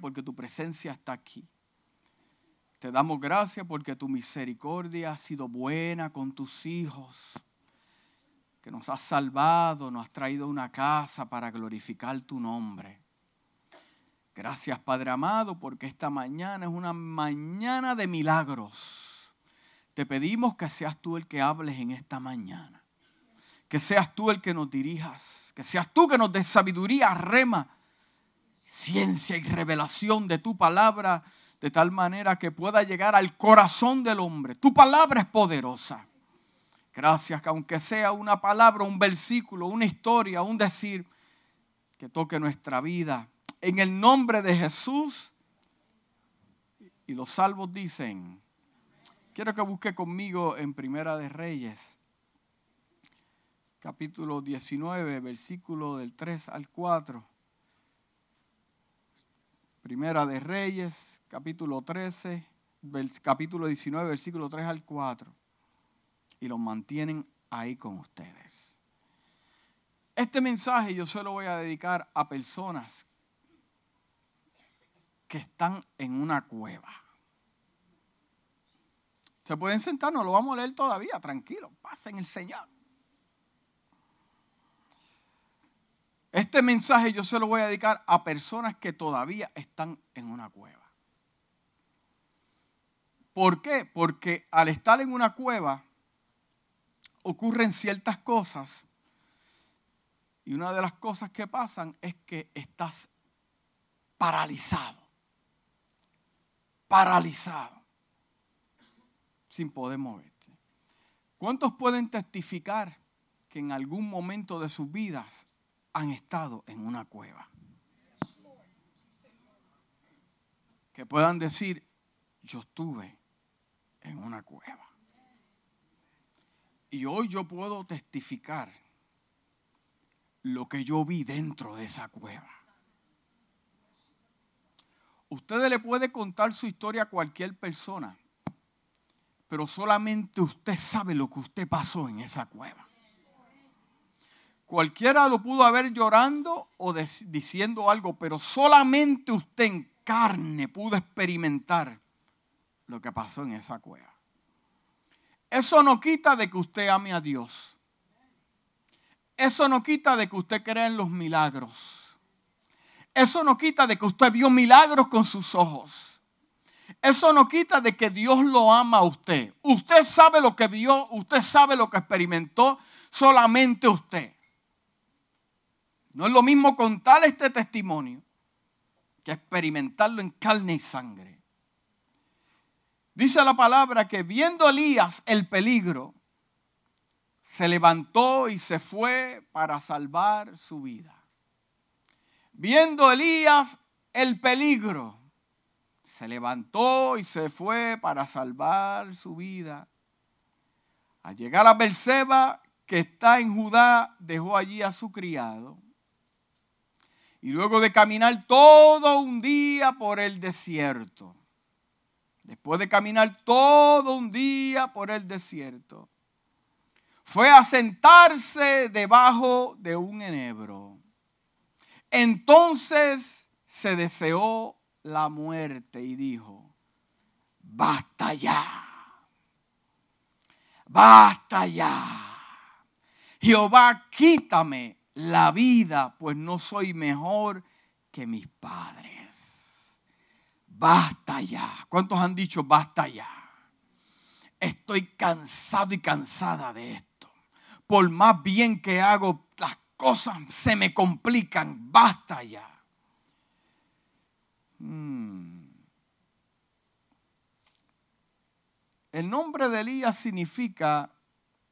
porque tu presencia está aquí. Te damos gracias porque tu misericordia ha sido buena con tus hijos, que nos has salvado, nos has traído una casa para glorificar tu nombre. Gracias Padre amado porque esta mañana es una mañana de milagros. Te pedimos que seas tú el que hables en esta mañana. Que seas tú el que nos dirijas. Que seas tú que nos des sabiduría, rema, ciencia y revelación de tu palabra de tal manera que pueda llegar al corazón del hombre. Tu palabra es poderosa. Gracias que aunque sea una palabra, un versículo, una historia, un decir, que toque nuestra vida. En el nombre de Jesús. Y los salvos dicen, quiero que busque conmigo en Primera de Reyes, capítulo 19, versículo del 3 al 4. Primera de Reyes, capítulo 13, capítulo 19, versículo 3 al 4. Y los mantienen ahí con ustedes. Este mensaje yo se lo voy a dedicar a personas que están en una cueva. Se pueden sentar, no lo vamos a leer todavía, tranquilo, pasen el Señor. Este mensaje yo se lo voy a dedicar a personas que todavía están en una cueva. ¿Por qué? Porque al estar en una cueva ocurren ciertas cosas y una de las cosas que pasan es que estás paralizado. Paralizado. Sin poder moverte. ¿Cuántos pueden testificar que en algún momento de sus vidas han estado en una cueva. Que puedan decir, yo estuve en una cueva. Y hoy yo puedo testificar lo que yo vi dentro de esa cueva. Usted le puede contar su historia a cualquier persona, pero solamente usted sabe lo que usted pasó en esa cueva. Cualquiera lo pudo haber llorando o diciendo algo, pero solamente usted en carne pudo experimentar lo que pasó en esa cueva. Eso no quita de que usted ame a Dios. Eso no quita de que usted crea en los milagros. Eso no quita de que usted vio milagros con sus ojos. Eso no quita de que Dios lo ama a usted. Usted sabe lo que vio, usted sabe lo que experimentó, solamente usted. No es lo mismo contar este testimonio que experimentarlo en carne y sangre. Dice la palabra que viendo Elías el peligro, se levantó y se fue para salvar su vida. Viendo Elías el peligro, se levantó y se fue para salvar su vida. Al llegar a Berseba, que está en Judá, dejó allí a su criado y luego de caminar todo un día por el desierto, después de caminar todo un día por el desierto, fue a sentarse debajo de un enebro. Entonces se deseó la muerte y dijo, basta ya, basta ya. Jehová, quítame la vida, pues no soy mejor que mis padres. Basta ya. ¿Cuántos han dicho basta ya? Estoy cansado y cansada de esto. Por más bien que hago, las cosas se me complican. Basta ya. Hmm. El nombre de Elías significa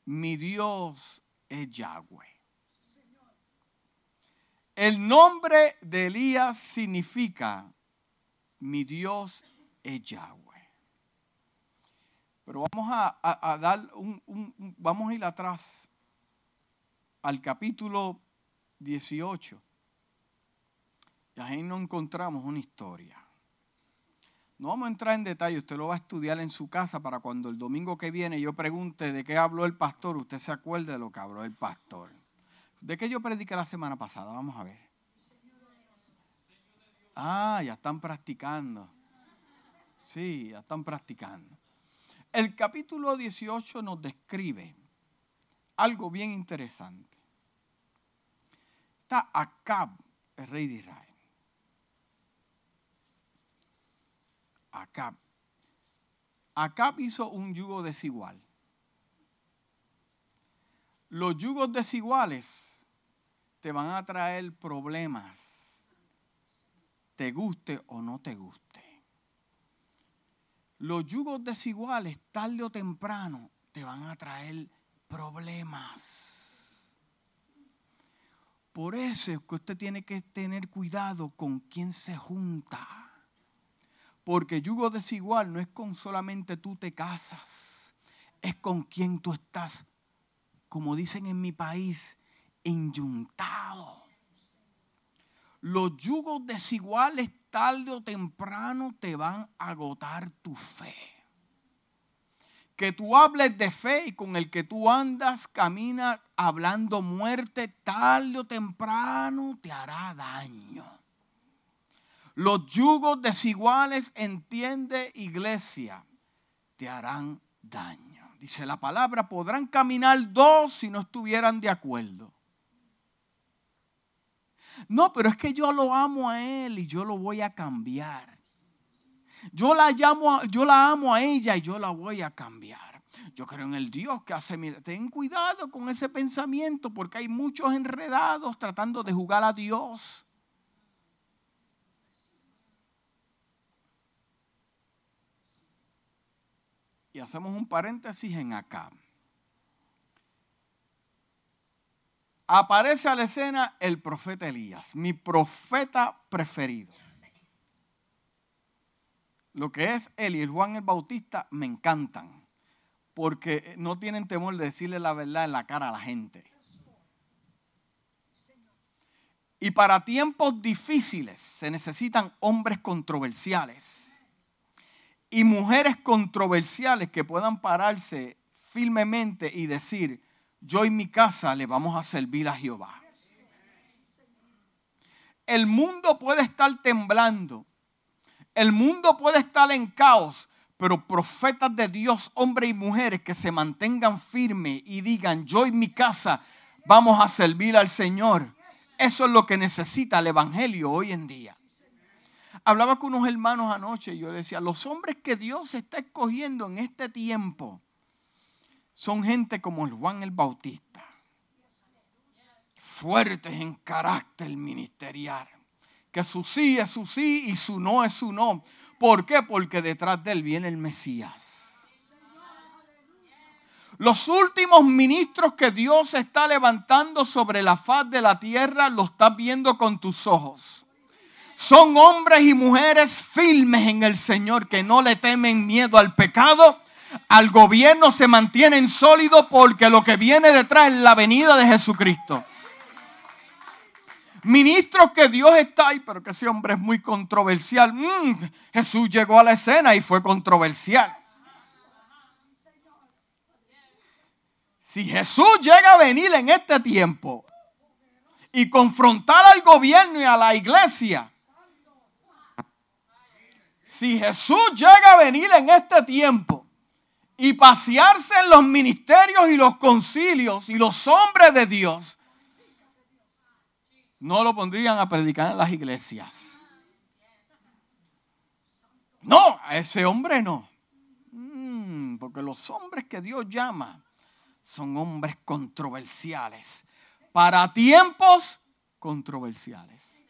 mi Dios es Yahweh. El nombre de Elías significa mi Dios es Yahweh. Pero vamos a, dar un, vamos a ir atrás al capítulo 18. Y ahí no encontramos una historia. No vamos a entrar en detalle, usted lo va a estudiar en su casa para cuando el domingo que viene yo pregunte de qué habló el pastor, usted se acuerde de lo que habló el pastor. ¿De qué yo prediqué la semana pasada? Vamos a ver. Ah, ya están practicando. Sí, ya están practicando. El capítulo 18 nos describe algo bien interesante. Está Acab, el rey de Israel. Acab. Acab hizo un yugo desigual. Los yugos desiguales te van a traer problemas, te guste o no te guste. Los yugos desiguales, tarde o temprano, te van a traer problemas. Por eso es que usted tiene que tener cuidado con quién se junta. Porque yugo desigual no es con solamente tú te casas, es con quien tú estás, como dicen en mi país, enyuntado. Los yugos desiguales tarde o temprano te van a agotar tu fe. Que tú hables de fe y con el que tú andas, camina hablando muerte, tarde o temprano te hará daño. Los yugos desiguales, entiende iglesia, te harán daño. Dice la palabra, podrán caminar dos si no estuvieran de acuerdo. No, pero es que yo lo amo a él y yo lo voy a cambiar. Yo la, llamo, yo la amo a ella y yo la voy a cambiar. Yo creo en el Dios que hace. Ten cuidado con ese pensamiento porque hay muchos enredados tratando de jugar a Dios. Y hacemos un paréntesis en acá. Aparece a la escena el profeta Elías, mi profeta preferido. Lo que es él y el Juan el Bautista me encantan, porque no tienen temor de decirle la verdad en la cara a la gente. Y para tiempos difíciles se necesitan hombres controversiales y mujeres controversiales que puedan pararse firmemente y decir, yo y mi casa le vamos a servir a Jehová. El mundo puede estar temblando, el mundo puede estar en caos, pero profetas de Dios, hombres y mujeres que se mantengan firmes y digan, yo y mi casa vamos a servir al Señor. Eso es lo que necesita el Evangelio hoy en día. Hablaba con unos hermanos anoche y yo decía, los hombres que Dios está escogiendo en este tiempo son gente como Juan el Bautista, fuertes en carácter ministerial, que su sí es su sí y su no es su no. ¿Por qué? Porque detrás de él viene el Mesías. Los últimos ministros que Dios está levantando sobre la faz de la tierra, lo estás viendo con tus ojos son hombres y mujeres firmes en el Señor que no le temen miedo al pecado. Al gobierno se mantienen sólidos porque lo que viene detrás es la venida de Jesucristo. Ministros que Dios está ahí, pero que ese hombre es muy controversial. Mm, Jesús llegó a la escena y fue controversial. Si Jesús llega a venir en este tiempo y confrontar al gobierno y a la iglesia, si Jesús llega a venir en este tiempo y pasearse en los ministerios y los concilios y los hombres de Dios, no lo pondrían a predicar en las iglesias. No, a ese hombre no. Mm, porque los hombres que Dios llama son hombres controversiales. Para tiempos controversiales.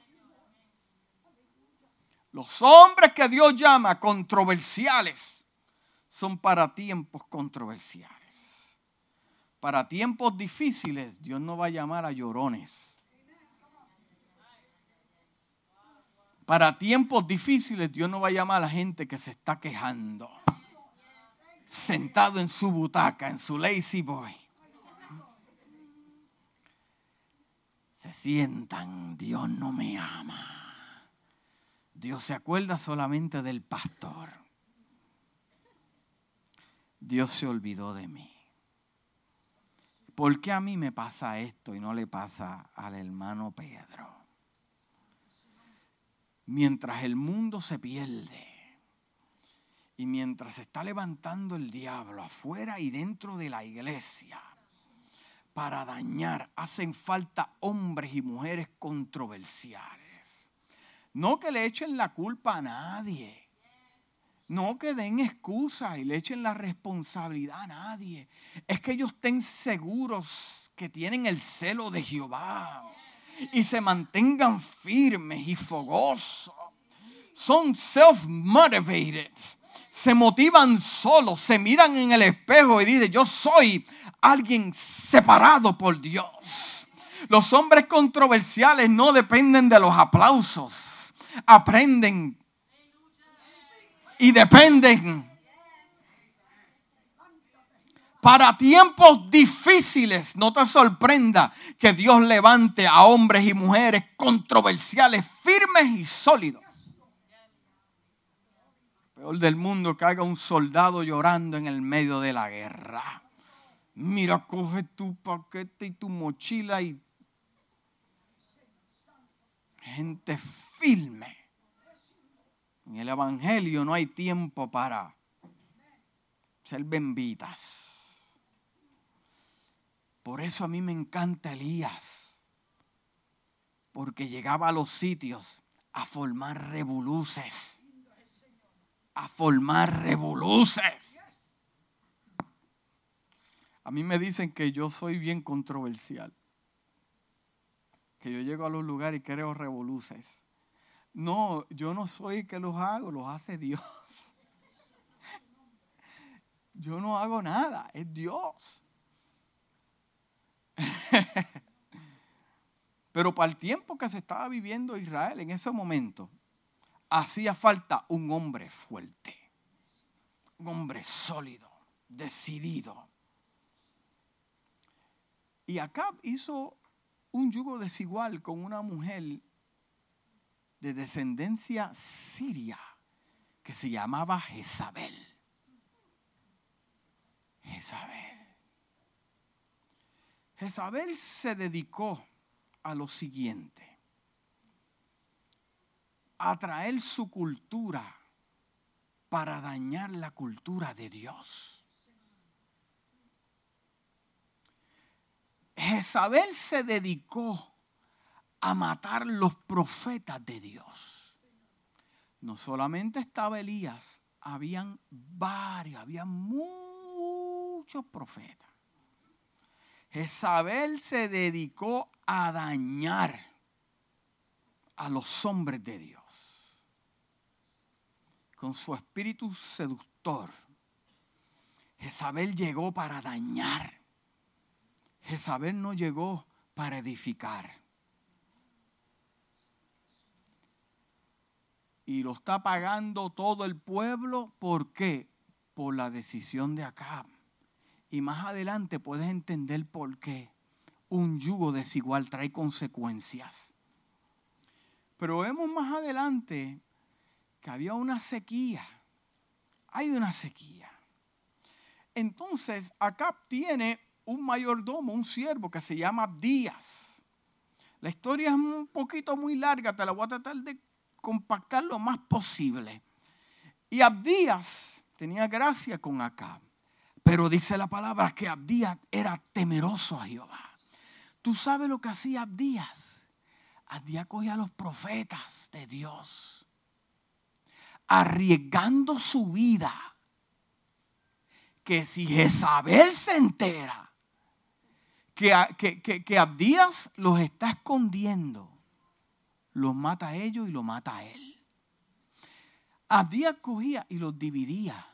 Los hombres que Dios llama controversiales son para tiempos controversiales. Para tiempos difíciles Dios no va a llamar a llorones. Para tiempos difíciles Dios no va a llamar a la gente que se está quejando. Sentado en su butaca, en su lazy boy. Se sientan, Dios no me ama. Dios se acuerda solamente del pastor. Dios se olvidó de mí. ¿Por qué a mí me pasa esto y no le pasa al hermano Pedro? mientras el mundo se pierde y mientras se está levantando el diablo afuera y dentro de la iglesia para dañar, hacen falta hombres y mujeres controversiales. No que le echen la culpa a nadie. No que den excusa y le echen la responsabilidad a nadie. Es que ellos estén seguros que tienen el celo de Jehová y se mantengan firmes y fogosos. Son self-motivated. Se motivan solos, se miran en el espejo y dicen, yo soy alguien separado por Dios. Los hombres controversiales no dependen de los aplausos. Aprenden y dependen para tiempos difíciles, no te sorprenda que Dios levante a hombres y mujeres controversiales, firmes y sólidos. Peor del mundo que haga un soldado llorando en el medio de la guerra. Mira, coge tu paquete y tu mochila y gente firme. En el Evangelio no hay tiempo para ser benditas. Por eso a mí me encanta Elías, porque llegaba a los sitios a formar revoluces, a formar revoluces. A mí me dicen que yo soy bien controversial, que yo llego a los lugares y creo revoluces. No, yo no soy que los hago, los hace Dios. Yo no hago nada, es Dios. Pero para el tiempo que se estaba viviendo Israel en ese momento, hacía falta un hombre fuerte, un hombre sólido, decidido. Y Acab hizo un yugo desigual con una mujer de descendencia siria que se llamaba Jezabel. Jezabel. Jezabel se dedicó a lo siguiente, a traer su cultura para dañar la cultura de Dios. Jezabel se dedicó a matar los profetas de Dios. No solamente estaba Elías, habían varios, había muchos profetas. Jezabel se dedicó a dañar a los hombres de Dios con su espíritu seductor. Jezabel llegó para dañar. Jezabel no llegó para edificar. Y lo está pagando todo el pueblo. ¿Por qué? Por la decisión de Acab. Y más adelante puedes entender por qué un yugo desigual trae consecuencias. Pero vemos más adelante que había una sequía. Hay una sequía. Entonces, acá tiene un mayordomo, un siervo que se llama Abdías. La historia es un poquito muy larga, te la voy a tratar de compactar lo más posible. Y Abdías tenía gracia con Acab. Pero dice la palabra que Abdías era temeroso a Jehová. ¿Tú sabes lo que hacía Abdías? Abdías cogía a los profetas de Dios, arriesgando su vida. Que si Jezabel se entera que, que, que, Abdías los está escondiendo, los mata a ellos y lo mata a él. Abdías cogía y los dividía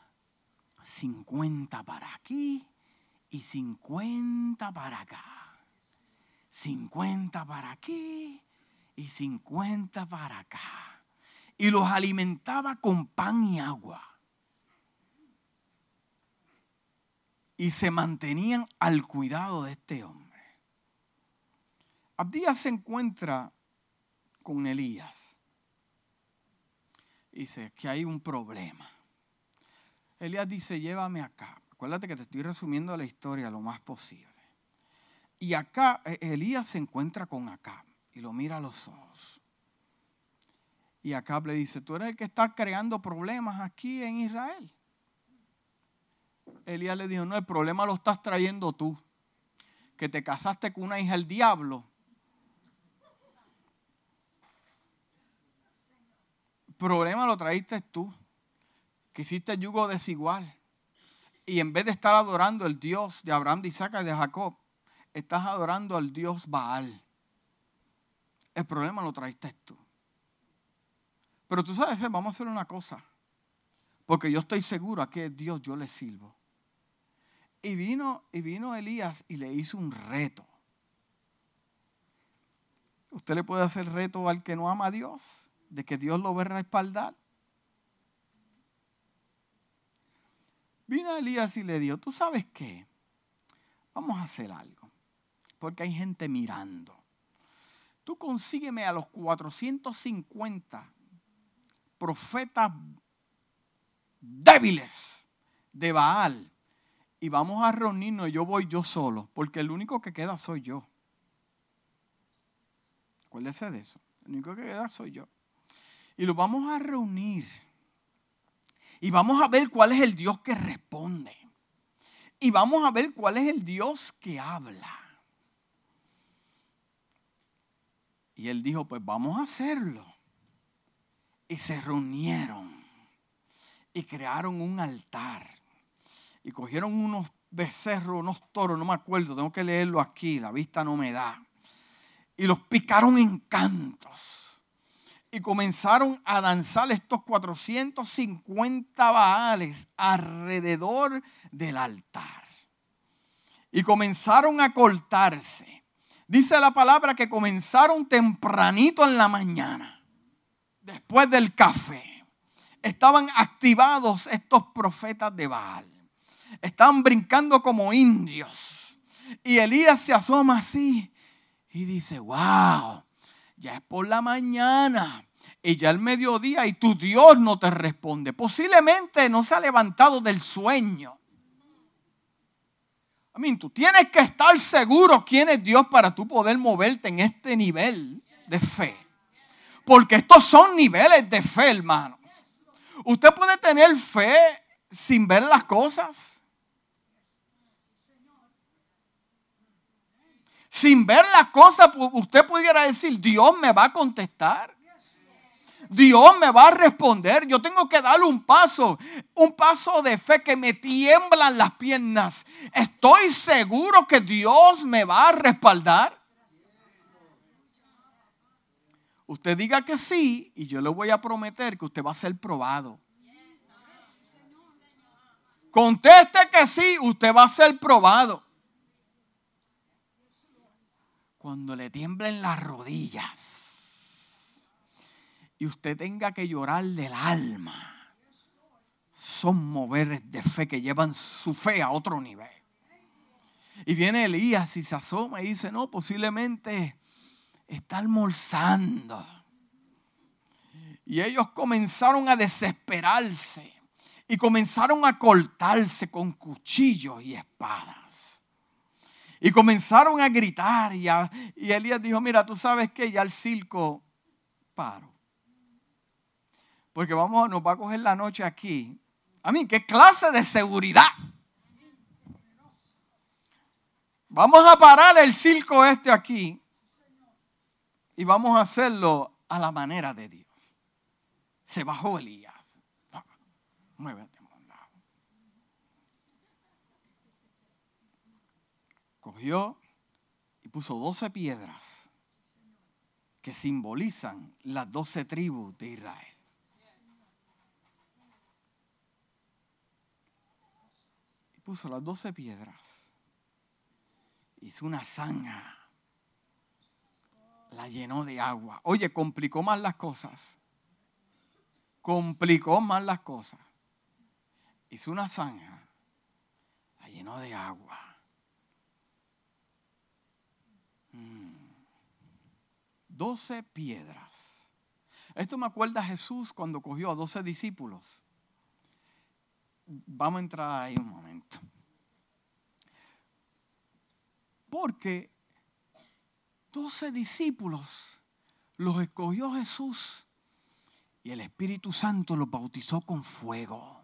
50 para aquí y 50 para acá. 50 para aquí y 50 para acá. Y los alimentaba con pan y agua. Y se mantenían al cuidado de este hombre. Abdías se encuentra con Elías. Dice que hay un problema. Elías dice, llévame acá. Acuérdate que te estoy resumiendo la historia lo más posible. Y acá e, Elías se encuentra con acá y lo mira a los ojos. Y Acab le dice, tú eres el que está creando problemas aquí en Israel. Elías le dijo, no, el problema lo estás trayendo tú. Que te casaste con una hija del diablo. El problema lo traíste tú. Que hiciste yugo desigual. Y en vez de estar adorando el Dios de Abraham, de Isaac y de Jacob, estás adorando al Dios Baal. El problema lo traíste tú. Pero tú sabes, vamos a hacer una cosa. Porque yo estoy seguro a que Dios yo le sirvo. Y vino, y vino Elías y le hizo un reto. Usted le puede hacer reto al que no ama a Dios, de que Dios lo ve respaldar. Vino Elías y le dijo, ¿tú sabes qué? Vamos a hacer algo. Porque hay gente mirando. Tú consígueme a los 450 profetas débiles de Baal y vamos a reunirnos. Yo voy yo solo, porque el único que queda soy yo. Acuérdese de eso. El único que queda soy yo. Y lo vamos a reunir. Y vamos a ver cuál es el Dios que responde. Y vamos a ver cuál es el Dios que habla. Y él dijo, pues vamos a hacerlo. Y se reunieron y crearon un altar. Y cogieron unos becerros, unos toros, no me acuerdo, tengo que leerlo aquí, la vista no me da. Y los picaron en cantos. Y comenzaron a danzar estos 450 baales alrededor del altar. Y comenzaron a cortarse. Dice la palabra que comenzaron tempranito en la mañana, después del café. Estaban activados estos profetas de Baal. Estaban brincando como indios. Y Elías se asoma así y dice, wow, ya es por la mañana y ya el mediodía y tu Dios no te responde. Posiblemente no se ha levantado del sueño. I mean, tú tienes que estar seguro quién es Dios para tú poder moverte en este nivel de fe. Porque estos son niveles de fe, hermanos. Usted puede tener fe sin ver las cosas. sin ver las cosas, usted pudiera decir, Dios me va a contestar. Dios me va a responder. Yo tengo que darle un paso, un paso de fe que me tiemblan las piernas. Estoy seguro que Dios me va a respaldar. Usted diga que sí y yo le voy a prometer que usted va a ser probado. Conteste que sí, usted va a ser probado cuando le tiemblen las rodillas y usted tenga que llorar del alma, son moveres de fe que llevan su fe a otro nivel. Y viene Elías y se asoma y dice, no, posiblemente está almorzando. Y ellos comenzaron a desesperarse y comenzaron a cortarse con cuchillos y espadas. Y comenzaron a gritar y, y Elías dijo, mira, tú sabes que ya el circo paro. Porque vamos, nos va a coger la noche aquí. A mí, ¿qué clase de seguridad? Vamos a parar el circo este aquí y vamos a hacerlo a la manera de Dios. Se bajó Elías. Muévete. cogió y puso doce piedras que simbolizan las doce tribus de Israel. Puso las doce piedras. Hizo una zanja. La llenó de agua. Oye, complicó más las cosas. Complicó más las cosas. Hizo una zanja. La llenó de agua Doce piedras. Esto me acuerda a Jesús cuando cogió a doce discípulos. Vamos a entrar ahí un momento. Porque doce discípulos los escogió Jesús y el Espíritu Santo los bautizó con fuego.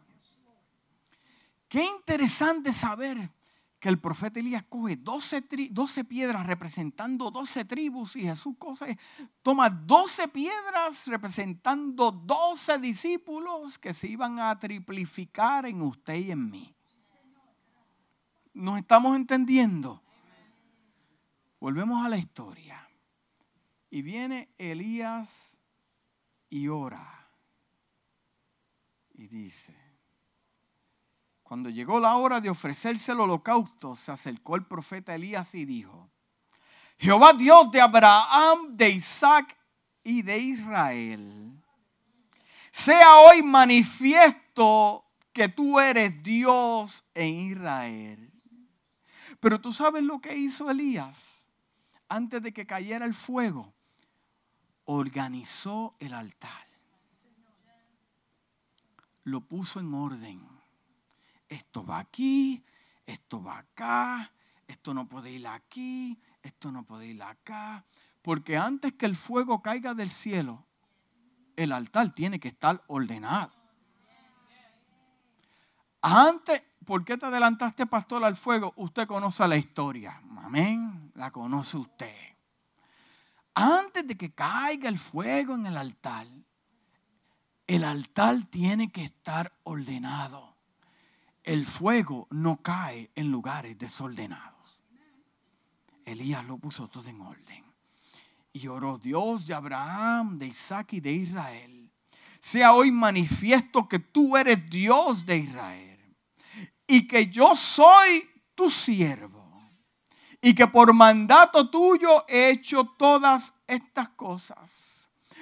Qué interesante saber que el profeta Elías coge 12, piedras representando 12 tribus y Jesús coge, toma 12 piedras representando 12 discípulos que se iban a triplificar en usted y en mí. ¿Nos estamos entendiendo? Volvemos a la historia. Y viene Elías y ora. Y dice, cuando llegó la hora de ofrecerse el holocausto, se acercó el profeta Elías y dijo, Jehová Dios de Abraham, de Isaac y de Israel, sea hoy manifiesto que tú eres Dios en Israel. Pero tú sabes lo que hizo Elías antes de que cayera el fuego. Organizó el altar. Lo puso en orden esto va aquí, esto va acá, esto no puede ir aquí, esto no puede ir acá. Porque antes que el fuego caiga del cielo, el altar tiene que estar ordenado. Antes, ¿por qué te adelantaste, pastor, al fuego? Usted conoce la historia. Amén. La conoce usted. Antes de que caiga el fuego en el altar, el altar tiene que estar ordenado el fuego no cae en lugares desordenados. Elías lo puso todo en orden. Y oró Dios de Abraham, de Isaac y de Israel. Sea hoy manifiesto que tú eres Dios de Israel. Y que yo soy tu siervo. Y que por mandato tuyo he hecho todas estas cosas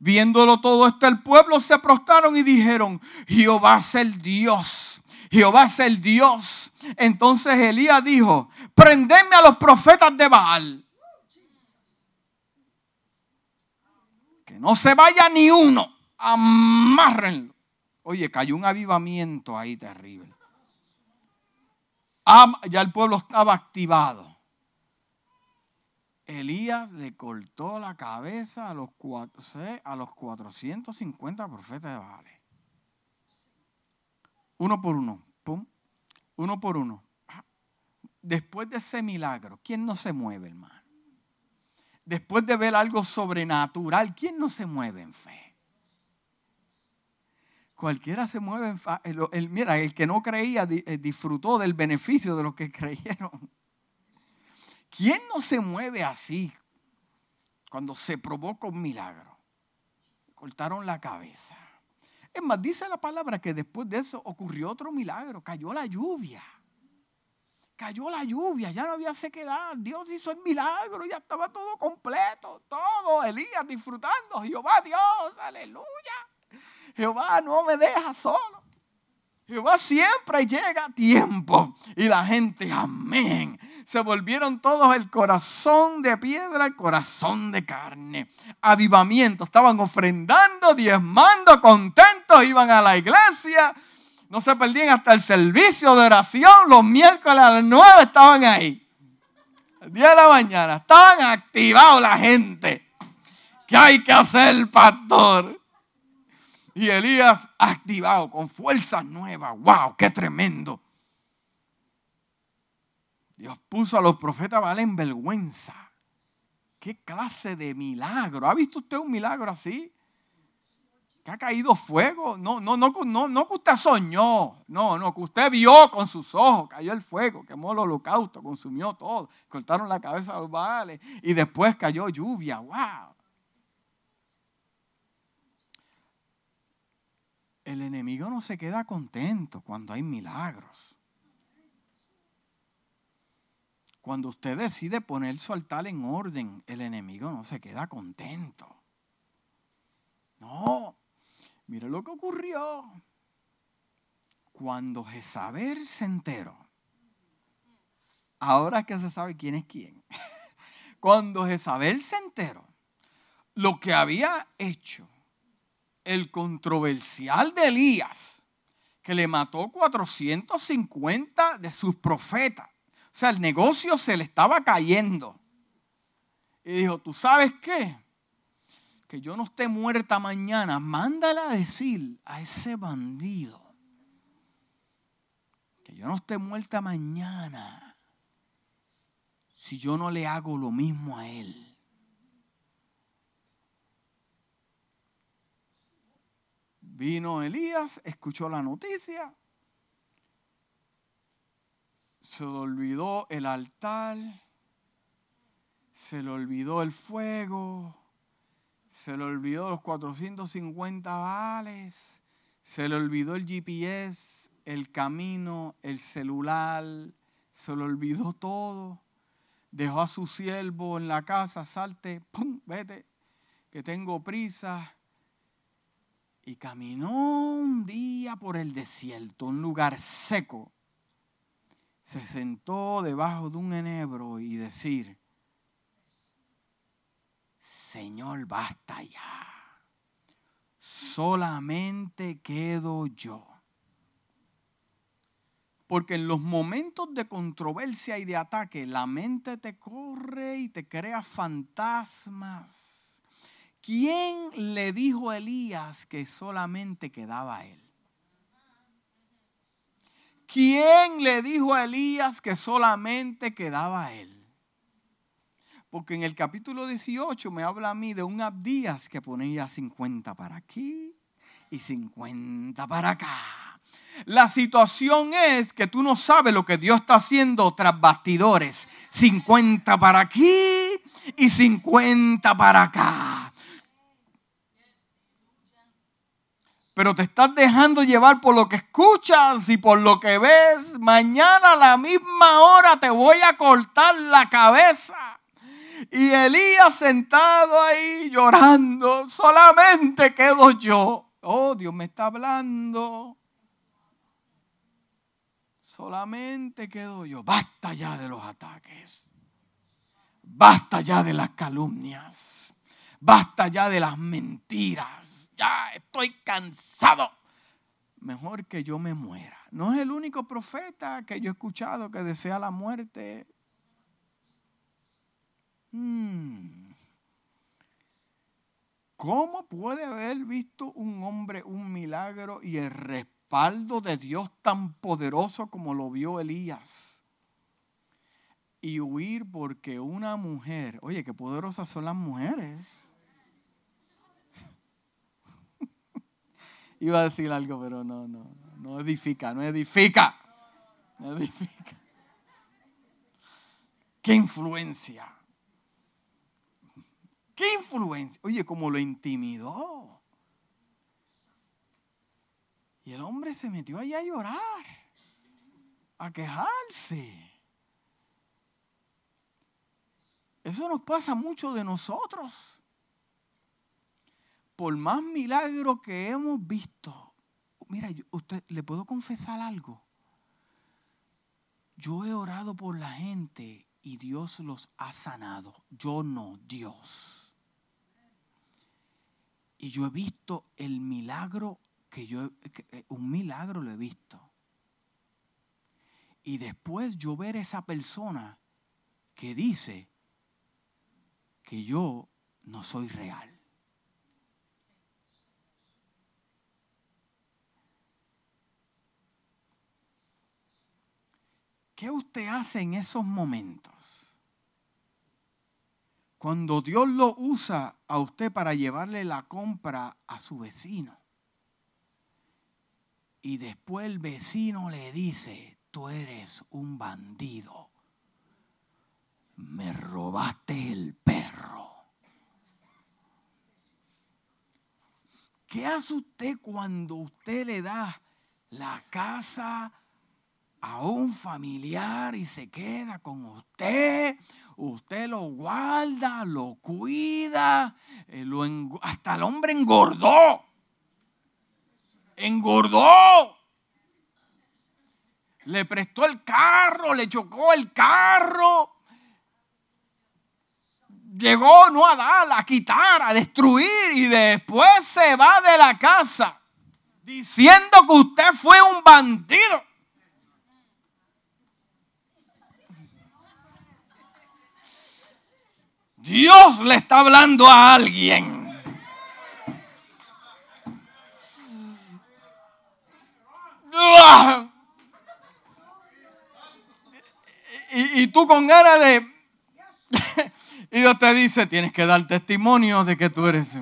Viéndolo todo esto, el pueblo se prostraron y dijeron, Jehová es el Dios, Jehová es el Dios. Entonces Elías dijo, prendeme a los profetas de Baal. Que no se vaya ni uno, amárrenlo. Oye, cayó un avivamiento ahí terrible. Ya el pueblo estaba activado. Elías le cortó la cabeza a los, a los 450 profetas de Baal. Uno por uno, pum, uno por uno. Después de ese milagro, ¿quién no se mueve, hermano? Después de ver algo sobrenatural, ¿quién no se mueve en fe? Cualquiera se mueve en fe. mira, el que no creía eh, disfrutó del beneficio de los que creyeron. ¿Quién no se mueve así cuando se provoca un milagro? Cortaron la cabeza. Es más, dice la palabra que después de eso ocurrió otro milagro. Cayó la lluvia. Cayó la lluvia, ya no había sequedad. Dios hizo el milagro, ya estaba todo completo, todo. Elías disfrutando. Jehová Dios, aleluya. Jehová no me deja solo. Jehová siempre llega a tiempo. Y la gente, amén se volvieron todos el corazón de piedra, el corazón de carne. Avivamiento, estaban ofrendando, diezmando, contentos, iban a la iglesia. No se perdían hasta el servicio de oración. Los miércoles a las nueve estaban ahí. El día de la mañana. Estaban activados la gente. ¿Qué hay que hacer, pastor? Y Elías activado con fuerzas nuevas. ¡Wow! ¡Qué tremendo! Dios puso a los profetas Baal en vergüenza. ¿Qué clase de milagro? ¿Ha visto usted un milagro así? Que ha caído fuego. No, no, no, no, no que usted soñó. No, no, que usted vio con sus ojos. Cayó el fuego, quemó el holocausto, consumió todo. Cortaron la cabeza a los Baales. Y después cayó lluvia. ¡Wow! El enemigo no se queda contento cuando hay milagros. Cuando usted decide poner su altar en orden, el enemigo no se queda contento. No, mire lo que ocurrió. Cuando Jezabel se enteró, ahora que se sabe quién es quién, cuando Jezabel se enteró, lo que había hecho el controversial de Elías, que le mató 450 de sus profetas. O sea, el negocio se le estaba cayendo. Y dijo, ¿tú sabes qué? Que yo no esté muerta mañana. Mándala a decir a ese bandido que yo no esté muerta mañana si yo no le hago lo mismo a él. Vino Elías, escuchó la noticia, se le olvidó el altar, se le olvidó el fuego, se le olvidó los 450 vales, se le olvidó el GPS, el camino, el celular, se le olvidó todo. Dejó a su siervo en la casa, salte, pum, vete, que tengo prisa y caminó un día por el desierto, un lugar seco. Se sentó debajo de un enebro y decir, Señor, basta ya. Solamente quedo yo. Porque en los momentos de controversia y de ataque, la mente te corre y te crea fantasmas ¿Quién le dijo a Elías que solamente quedaba él? ¿Quién le dijo a Elías que solamente quedaba él? Porque en el capítulo 18 me habla a mí de un Abdías que ponía 50 para aquí y 50 para acá. La situación es que tú no sabes lo que Dios está haciendo tras bastidores. 50 para aquí y 50 para acá. Pero te estás dejando llevar por lo que escuchas y por lo que ves. Mañana a la misma hora te voy a cortar la cabeza. Y Elías sentado ahí llorando, solamente quedo yo. Oh, Dios me está hablando. Solamente quedo yo. Basta ya de los ataques. Basta ya de las calumnias. Basta ya de las mentiras ya estoy cansado. Mejor que yo me muera. No es el único profeta que yo he escuchado que desea la muerte. Hmm. ¿Cómo puede haber visto un hombre un milagro y el respaldo de Dios tan poderoso como lo vio Elías? Y huir porque una mujer, oye, qué poderosas son las mujeres Iba a decir algo, pero no, no, no edifica, no edifica. No edifica. ¿Qué influencia? ¿Qué influencia? Oye, como lo intimidó. Y el hombre se metió ahí a llorar, a quejarse. Eso nos pasa mucho de nosotros por más milagros que hemos visto, mira, usted le puedo confesar algo. Yo he orado por la gente y Dios los ha sanado. Yo no, Dios. Y yo he visto el milagro que yo, eh, un milagro lo he visto. Y después yo ver esa persona que dice que yo no soy real. ¿Qué usted hace en esos momentos? Cuando Dios lo usa a usted para llevarle la compra a su vecino. Y después el vecino le dice, tú eres un bandido. Me robaste el perro. ¿Qué hace usted cuando usted le da la casa a un familiar y se queda con usted, usted lo guarda, lo cuida, eh, lo hasta el hombre engordó. Engordó. Le prestó el carro, le chocó el carro. Llegó no a dar, a quitar, a destruir y después se va de la casa diciendo que usted fue un bandido. Dios le está hablando a alguien. Y, tú con ganas de... y Dios te dice, tienes que dar testimonio de que tú eres...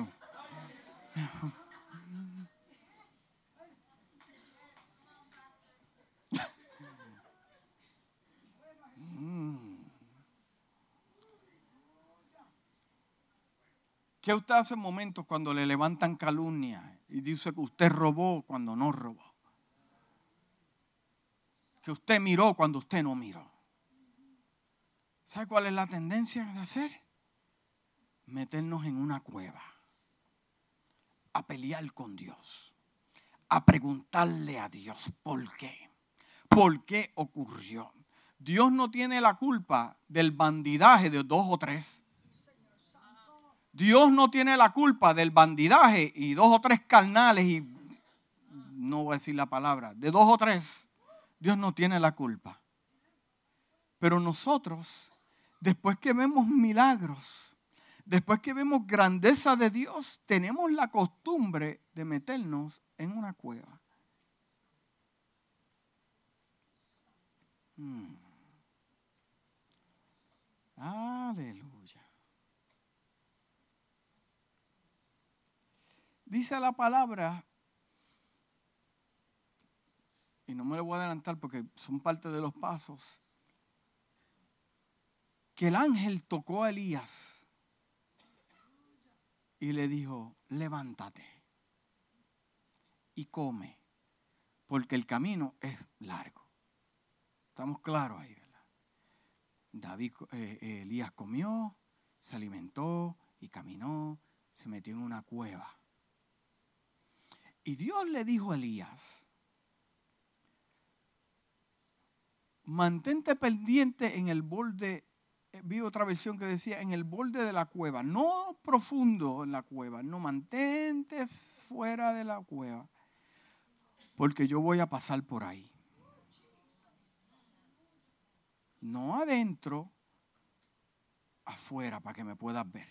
¿Qué usted hace en momentos cuando le levantan calumnia y dice que usted robó cuando no robó? Que usted miró cuando usted no miró. ¿Sabe cuál es la tendencia de hacer? Meternos en una cueva, a pelear con Dios, a preguntarle a Dios por qué, por qué ocurrió. Dios no tiene la culpa del bandidaje de dos o tres. Dios no tiene la culpa del bandidaje y dos o tres carnales y no voy a decir la palabra, de dos o tres, Dios no tiene la culpa. Pero nosotros, después que vemos milagros, después que vemos grandeza de Dios, tenemos la costumbre de meternos en una cueva. Hmm. Aleluya. Dice la palabra, y no me lo voy a adelantar porque son parte de los pasos, que el ángel tocó a Elías y le dijo, levántate y come, porque el camino es largo. Estamos claros ahí, ¿verdad? David, eh, eh, Elías comió, se alimentó y caminó, se metió en una cueva. Y Dios le dijo a Elías, mantente pendiente en el borde, eh, vi otra versión que decía, en el borde de la cueva, no profundo en la cueva, no mantente fuera de la cueva, porque yo voy a pasar por ahí. No adentro, afuera, para que me puedas ver,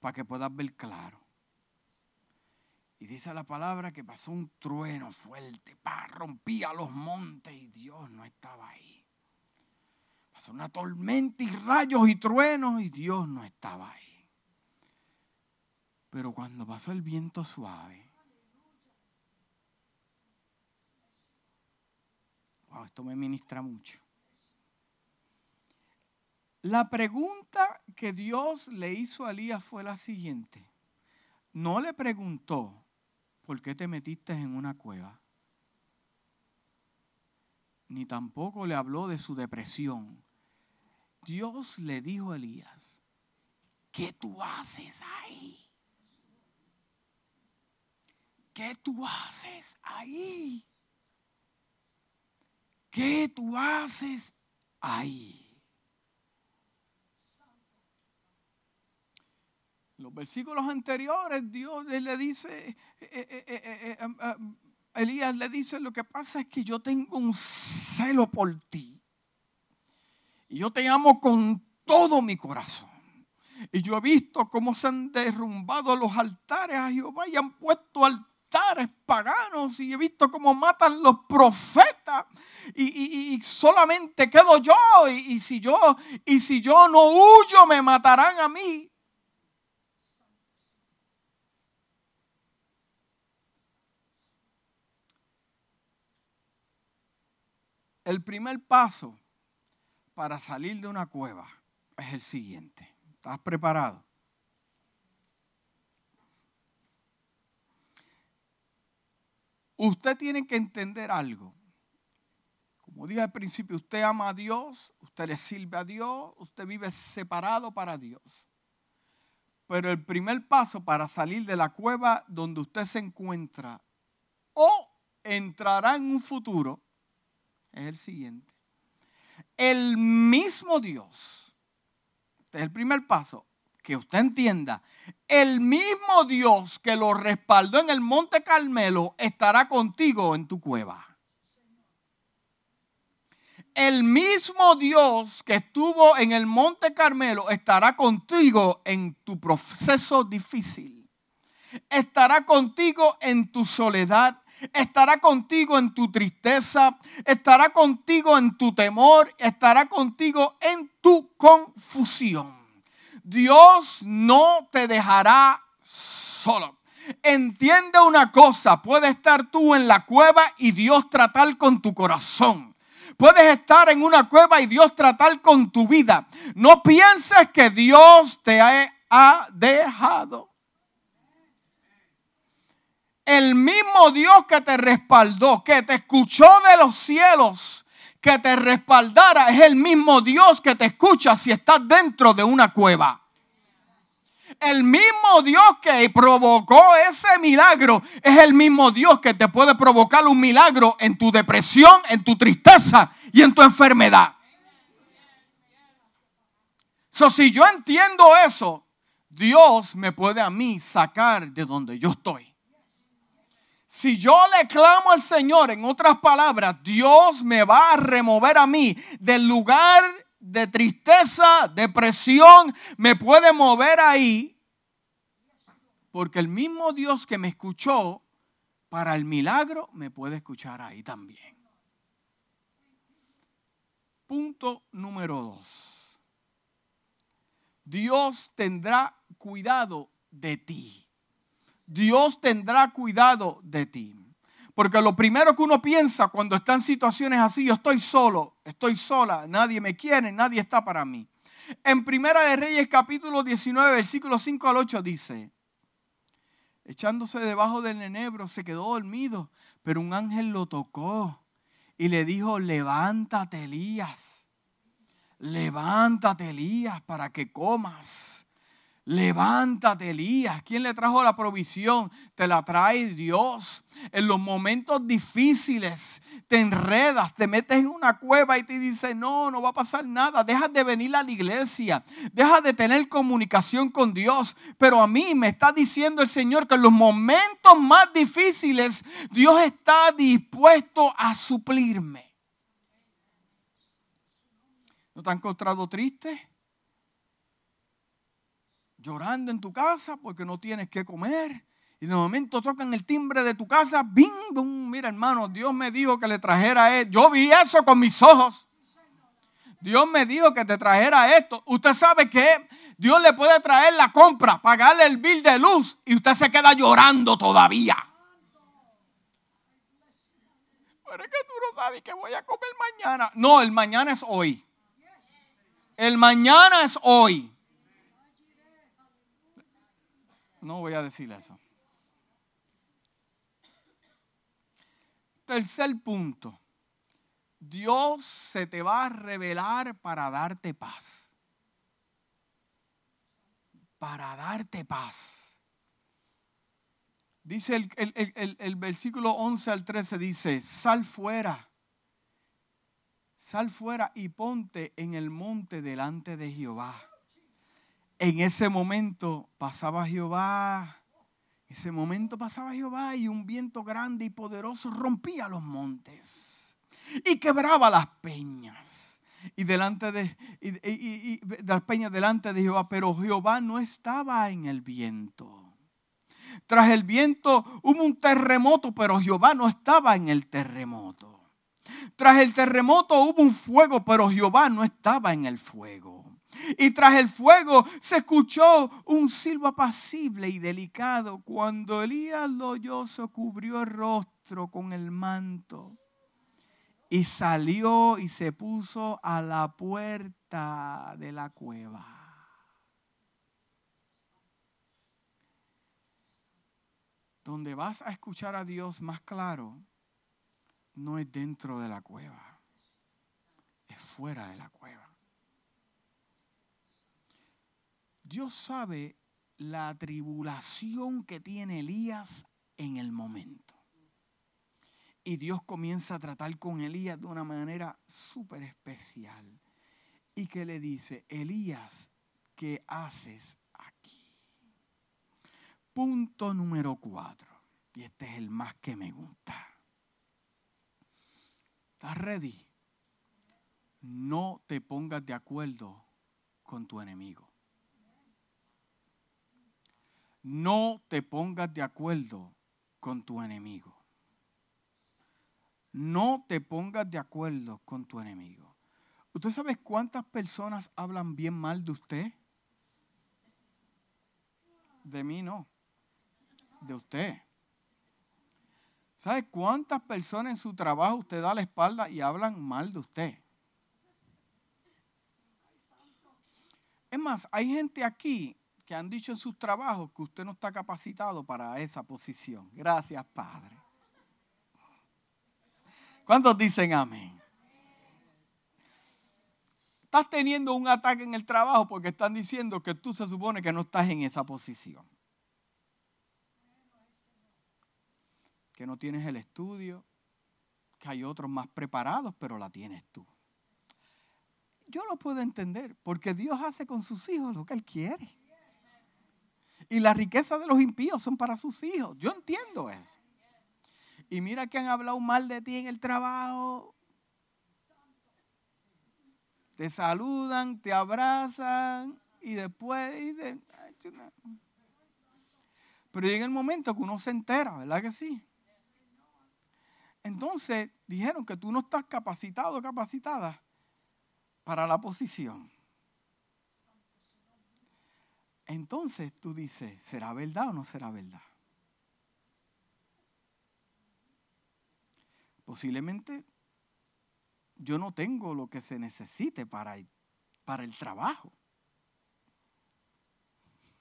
para que puedas ver claro. Y dice la palabra que pasó un trueno fuerte, pa, rompía los montes y Dios no estaba ahí. Pasó una tormenta y rayos y truenos y Dios no estaba ahí. Pero cuando pasó el viento suave, wow, esto me ministra mucho. La pregunta que Dios le hizo a Elías fue la siguiente. No le preguntó, ¿por qué te metiste en una cueva? Ni tampoco le habló de su depresión. Dios le dijo a Elías, ¿qué tú haces ahí? ¿Qué tú haces ahí? ¿Qué tú haces ahí? Los versículos anteriores, Dios le dice, eh, eh, eh, em, Elías le dice, lo que pasa es que yo tengo un celo por ti. Y yo te amo con todo mi corazón. Y yo he visto cómo se han derrumbado los altares a Jehová y han puesto altares paganos. Y he visto cómo matan los profetas. Y, solamente quedo yo. Y, si yo. y si yo no huyo, me matarán a mí. El primer paso para salir de una cueva es el siguiente. ¿Estás preparado? Usted tiene que entender algo. Como dije al principio, usted ama a Dios, usted le sirve a Dios, usted vive separado para Dios. Pero el primer paso para salir de la cueva donde usted se encuentra o entrará en un futuro es el siguiente. El mismo Dios, este es el primer paso, que usted entienda, el mismo Dios que lo respaldó en el monte Carmelo estará contigo en tu cueva. El mismo Dios que estuvo en el monte Carmelo estará contigo en tu proceso difícil. Estará contigo en tu soledad estará contigo en tu tristeza, estará contigo en tu temor, estará contigo en tu confusión. Dios no te dejará solo. Entiende una cosa, puedes estar tú en la cueva y Dios tratar con tu corazón. Puedes estar en una cueva y Dios tratar con tu vida. No pienses que Dios te ha dejado. El mismo Dios que te respaldó, que te escuchó de los cielos, que te respaldara, es el mismo Dios que te escucha si estás dentro de una cueva. El mismo Dios que provocó ese milagro es el mismo Dios que te puede provocar un milagro en tu depresión, en tu tristeza y en tu enfermedad. So, si yo entiendo eso, Dios me puede a mí sacar de donde yo estoy. Si yo le clamo al Señor, en otras palabras, Dios me va a remover a mí del lugar de tristeza, depresión, me puede mover ahí. Porque el mismo Dios que me escuchó para el milagro me puede escuchar ahí también. Punto número dos. Dios tendrá cuidado de ti. Dios tendrá cuidado de ti. Porque lo primero que uno piensa cuando está en situaciones así, yo estoy solo, estoy sola, nadie me quiere, nadie está para mí. En Primera de Reyes capítulo 19, versículo 5 al 8 dice, echándose debajo del enebro, se quedó dormido, pero un ángel lo tocó y le dijo, levántate Elías, levántate Elías para que comas. Levántate, Elías. ¿Quién le trajo la provisión? Te la trae Dios. En los momentos difíciles te enredas, te metes en una cueva y te dice, no, no va a pasar nada. Deja de venir a la iglesia. Deja de tener comunicación con Dios. Pero a mí me está diciendo el Señor que en los momentos más difíciles Dios está dispuesto a suplirme. ¿No te has encontrado triste? Llorando en tu casa porque no tienes que comer. Y de momento tocan el timbre de tu casa. ¡Bing! Mira, hermano, Dios me dijo que le trajera esto. Yo vi eso con mis ojos. Dios me dijo que te trajera esto. Usted sabe que Dios le puede traer la compra, pagarle el bill de luz y usted se queda llorando todavía. Pero es que tú no sabes que voy a comer mañana. No, el mañana es hoy. El mañana es hoy. No voy a decir eso. Tercer punto. Dios se te va a revelar para darte paz. Para darte paz. Dice el, el, versículo 11 al 13, dice, sal fuera, sal fuera y ponte en el monte delante de Jehová en ese momento pasaba Jehová, ese momento pasaba Jehová y un viento grande y poderoso rompía los montes y quebraba las peñas. Y delante de y, las peñas delante de Jehová, pero Jehová no estaba en el viento. Tras el viento hubo un terremoto, pero Jehová no estaba en el terremoto. Tras el terremoto hubo un fuego, pero Jehová no estaba en el fuego. Y tras el fuego se escuchó un silbo apacible y delicado. Cuando Elías lo oyó, se cubrió el rostro con el manto y salió y se puso a la puerta de la cueva. Donde vas a escuchar a Dios más claro, no es dentro de la cueva, es fuera de la cueva. Dios sabe la tribulación que tiene Elías en el momento. Y Dios comienza a tratar con Elías de una manera súper especial. Y que le dice, Elías, ¿qué haces aquí? Punto número cuatro. Y este es el más que me gusta. ¿Estás ready? No te pongas de acuerdo con tu enemigo. No te pongas de acuerdo con tu enemigo. No te pongas de acuerdo con tu enemigo. ¿Usted sabe cuántas personas hablan bien mal de usted? De mí no. De usted. ¿Sabe cuántas personas en su trabajo usted da la espalda y hablan mal de usted? Es más, hay gente aquí que han dicho en sus trabajos que usted no está capacitado para esa posición. Gracias, Padre. ¿Cuántos dicen amén? Estás teniendo un ataque en el trabajo porque están diciendo que tú se supone que no estás en esa posición. que no tienes el estudio, que hay otros más preparados, pero la tienes tú. Yo lo puedo entender, porque Dios hace con sus hijos lo que Él quiere. Y la riqueza de los impíos son para sus hijos. Yo entiendo eso. Y mira que han hablado mal de ti en el trabajo. Te saludan, te abrazan y después dicen... Pero llega el momento que uno se entera, ¿verdad que sí? Entonces dijeron que tú no estás capacitado capacitada para la posición. Entonces tú dices, ¿será verdad o no será verdad? Posiblemente yo no tengo lo que se necesite para, para el trabajo.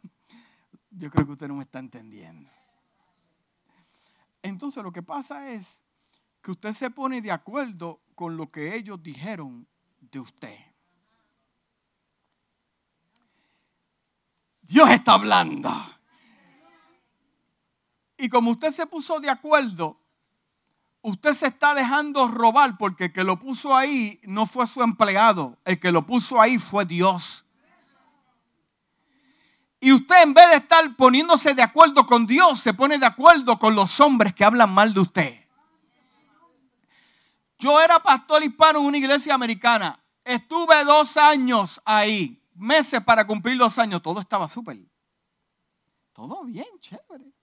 Yo creo que usted no me está entendiendo. Entonces lo que pasa es que usted se pone de acuerdo con lo que ellos dijeron de usted. Dios está hablando. Y como usted se puso de acuerdo, usted se está dejando robar porque el que lo puso ahí no fue su empleado, el que lo puso ahí fue Dios. Y usted en vez de estar poniéndose de acuerdo con Dios, se pone de acuerdo con los hombres que hablan mal de usted. Yo era pastor hispano en una iglesia americana. Estuve dos años ahí, meses para cumplir dos años. Todo estaba súper. Todo bien, chévere.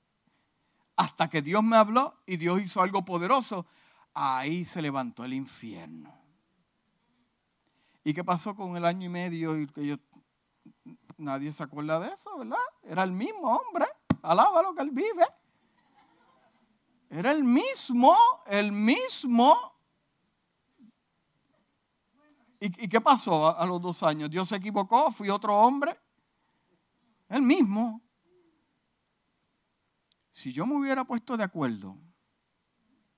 Hasta que Dios me habló y Dios hizo algo poderoso. Ahí se levantó el infierno. ¿Y qué pasó con el año y medio? nadie se acuerda de eso, ¿verdad? Era el mismo hombre. Alaba lo que él vive. Era el mismo, el mismo ¿Y, qué pasó a, los dos años? ¿Dios se equivocó? ¿Fui otro hombre? El mismo. Si yo me hubiera puesto de acuerdo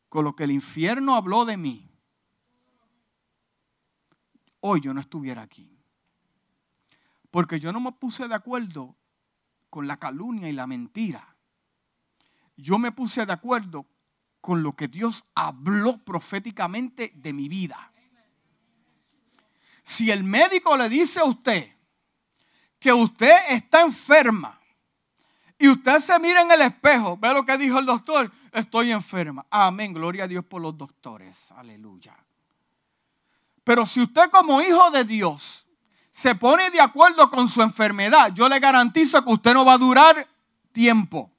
con lo que el infierno habló de mí, hoy yo no estuviera aquí. Porque yo no me puse de acuerdo con la calumnia y la mentira. Yo me puse de acuerdo con lo que Dios habló proféticamente de mi vida. Si el médico le dice a usted que usted está enferma y usted se mira en el espejo, ve lo que dijo el doctor, estoy enferma. Amén, gloria a Dios por los doctores, aleluya. Pero si usted como hijo de Dios se pone de acuerdo con su enfermedad, yo le garantizo que usted no va a durar tiempo.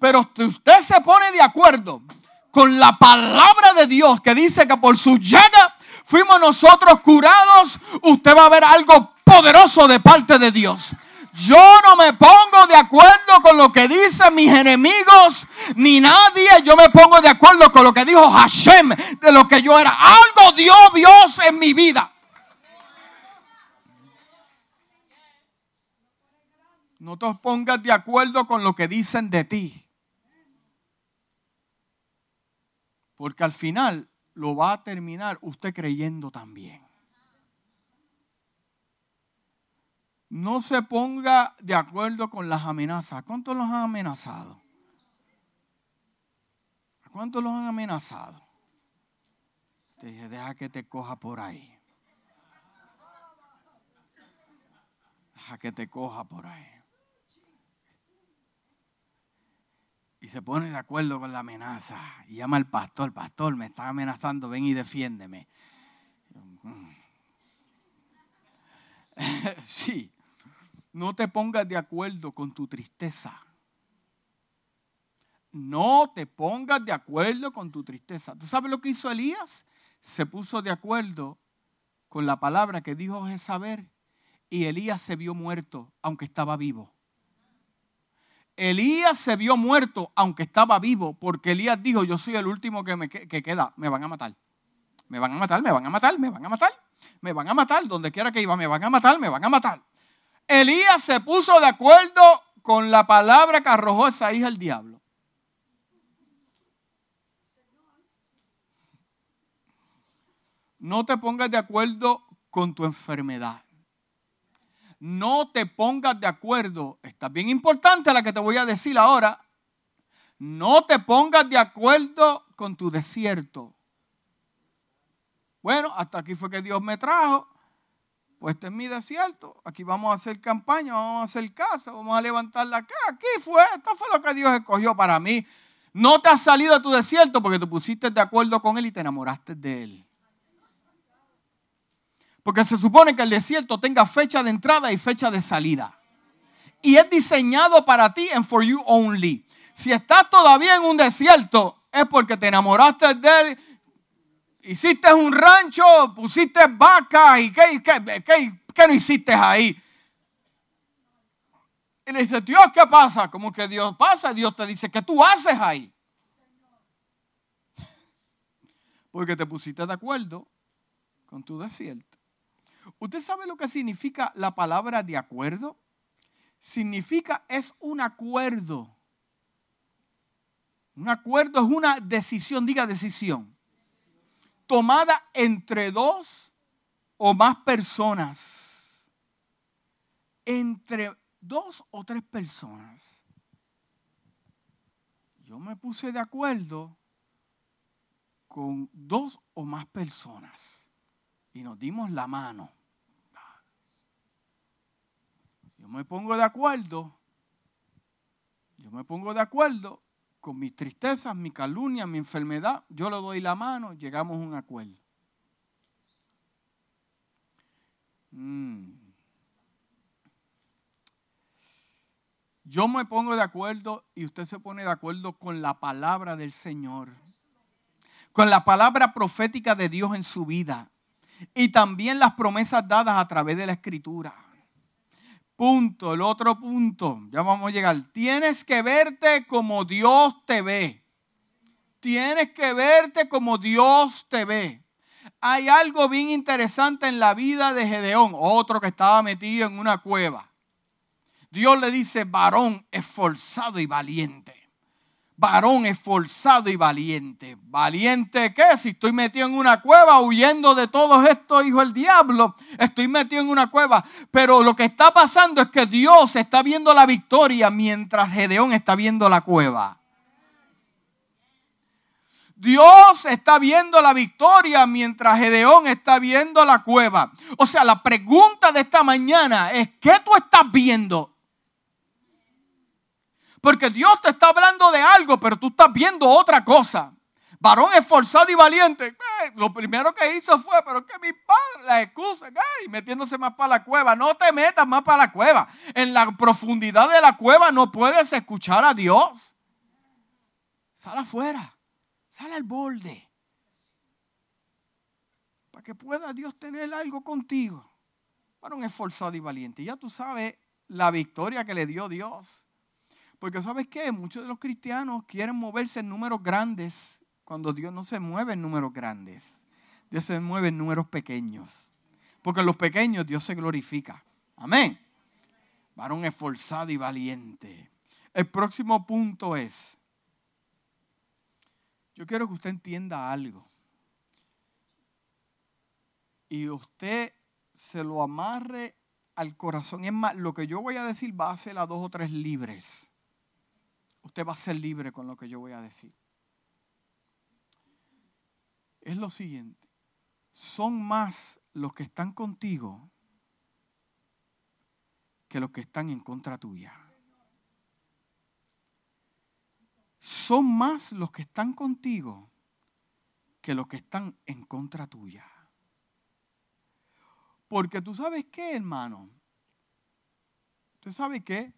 Pero si usted se pone de acuerdo con la palabra de Dios que dice que por su llaga fuimos nosotros curados, usted va a ver algo poderoso de parte de Dios. Yo no me pongo de acuerdo con lo que dicen mis enemigos, ni nadie. Yo me pongo de acuerdo con lo que dijo Hashem, de lo que yo era. Algo dio Dios en mi vida. No te pongas de acuerdo con lo que dicen de ti. Porque al final lo va a terminar usted creyendo también. No se ponga de acuerdo con las amenazas. ¿Cuántos los han amenazado? ¿Cuántos los han amenazado? Te dije, deja que te coja por ahí. Deja que te coja por ahí. Y se pone de acuerdo con la amenaza. Y llama al pastor, pastor, me está amenazando, ven y defiéndeme. Mm". sí, no te pongas de acuerdo con tu tristeza. No te pongas de acuerdo con tu tristeza. ¿Tú sabes lo que hizo Elías? Se puso de acuerdo con la palabra que dijo Jezabel y Elías se vio muerto aunque estaba vivo. Elías se vio muerto aunque estaba vivo porque Elías dijo, yo soy el último que, me, que queda, me van a matar. Me van a matar, me van a matar, me van a matar, me van a matar, donde quiera que iba, me van a matar, me van a matar. Elías se puso de acuerdo con la palabra que arrojó esa hija el diablo. No te pongas de acuerdo con tu enfermedad. No te pongas de acuerdo. Está bien importante la que te voy a decir ahora. No te pongas de acuerdo con tu desierto. Bueno, hasta aquí fue que Dios me trajo. Pues este es mi desierto. Aquí vamos a hacer campaña, vamos a hacer casa, vamos a levantar la casa. Aquí fue, esto fue lo que Dios escogió para mí. No te has salido de tu desierto porque te pusiste de acuerdo con Él y te enamoraste de Él. Porque se supone que el desierto tenga fecha de entrada y fecha de salida. Y es diseñado para ti and for you only. Si estás todavía en un desierto, es porque te enamoraste de él, hiciste un rancho, pusiste vacas y ¿qué, qué, no hiciste ahí? Y le dice, Dios, ¿qué pasa? Como que Dios pasa, Dios te dice, ¿qué tú haces ahí? Porque te pusiste de acuerdo con tu desierto. ¿Usted sabe lo que significa la palabra de acuerdo? Significa es un acuerdo. Un acuerdo es una decisión, diga decisión, tomada entre dos o más personas. Entre dos o tres personas. Yo me puse de acuerdo con dos o más personas y nos dimos la mano. Yo me pongo de acuerdo, yo me pongo de acuerdo con mis tristezas, mi calumnia, mi enfermedad, yo le doy la mano, llegamos a un acuerdo. Mm. Yo me pongo de acuerdo y usted se pone de acuerdo con la palabra del Señor, con la palabra profética de Dios en su vida y también las promesas dadas a través de la escritura. Punto, el otro punto, ya vamos a llegar. Tienes que verte como Dios te ve. Tienes que verte como Dios te ve. Hay algo bien interesante en la vida de Gedeón, otro que estaba metido en una cueva. Dios le dice, varón esforzado y valiente varón esforzado y valiente. ¿Valiente qué? Si estoy metido en una cueva huyendo de todos estos hijos del diablo, estoy metido en una cueva. Pero lo que está pasando es que Dios está viendo la victoria mientras Gedeón está viendo la cueva. Dios está viendo la victoria mientras Gedeón está viendo la cueva. O sea, la pregunta de esta mañana es, ¿qué tú estás viendo? Porque Dios te está hablando de algo, pero tú estás viendo otra cosa. Varón esforzado y valiente. lo primero que hizo fue, pero que mi padre, la excusa, metiéndose más para la cueva. No te metas más para la cueva. En la profundidad de la cueva no puedes escuchar a Dios. Sal afuera. Sal al borde. Para que pueda Dios tener algo contigo. Varón esforzado y valiente. Ya tú sabes la victoria que le dio Dios. Porque sabes qué, muchos de los cristianos quieren moverse en números grandes cuando Dios no se mueve en números grandes. Dios se mueve en números pequeños. Porque en los pequeños Dios se glorifica. Amén. Varón esforzado y valiente. El próximo punto es, yo quiero que usted entienda algo. Y usted se lo amarre al corazón. Es más, lo que yo voy a decir va a ser a dos o tres libres usted va a ser libre con lo que yo voy a decir. Es lo siguiente. son más los que están contigo que los que están en contra tuya. Son más los que están contigo que los que están en contra tuya. Porque tú sabes qué, hermano. Tú sabes qué.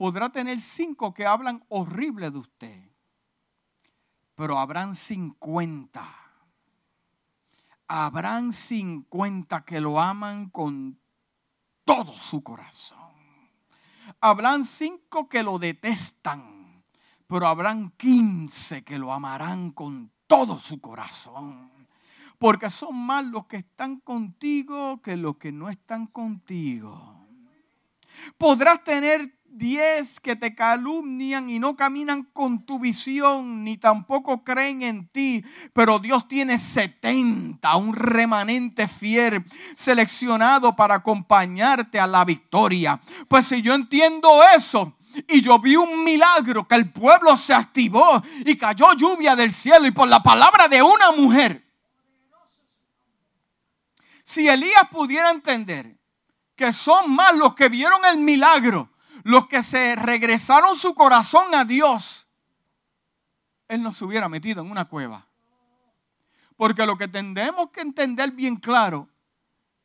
Podrá tener cinco que hablan horrible de usted. Pero habrán cincuenta. Habrán cincuenta que lo aman con todo su corazón. Habrán cinco que lo detestan, pero habrán quince que lo amarán con todo su corazón. Porque son más los que están contigo que los que no están contigo. Podrás tener diez que te calumnian y no caminan con tu visión, ni tampoco creen en ti, pero Dios tiene setenta, un remanente fiel, seleccionado para acompañarte a la victoria. Pues si yo entiendo eso, y yo vi un milagro que el pueblo se activó y cayó lluvia del cielo y por la palabra de una mujer. Si Elías pudiera entender que son más los que vieron el milagro los que se regresaron su corazón a Dios, Él no se hubiera metido en una cueva. Porque lo que tendremos que entender bien claro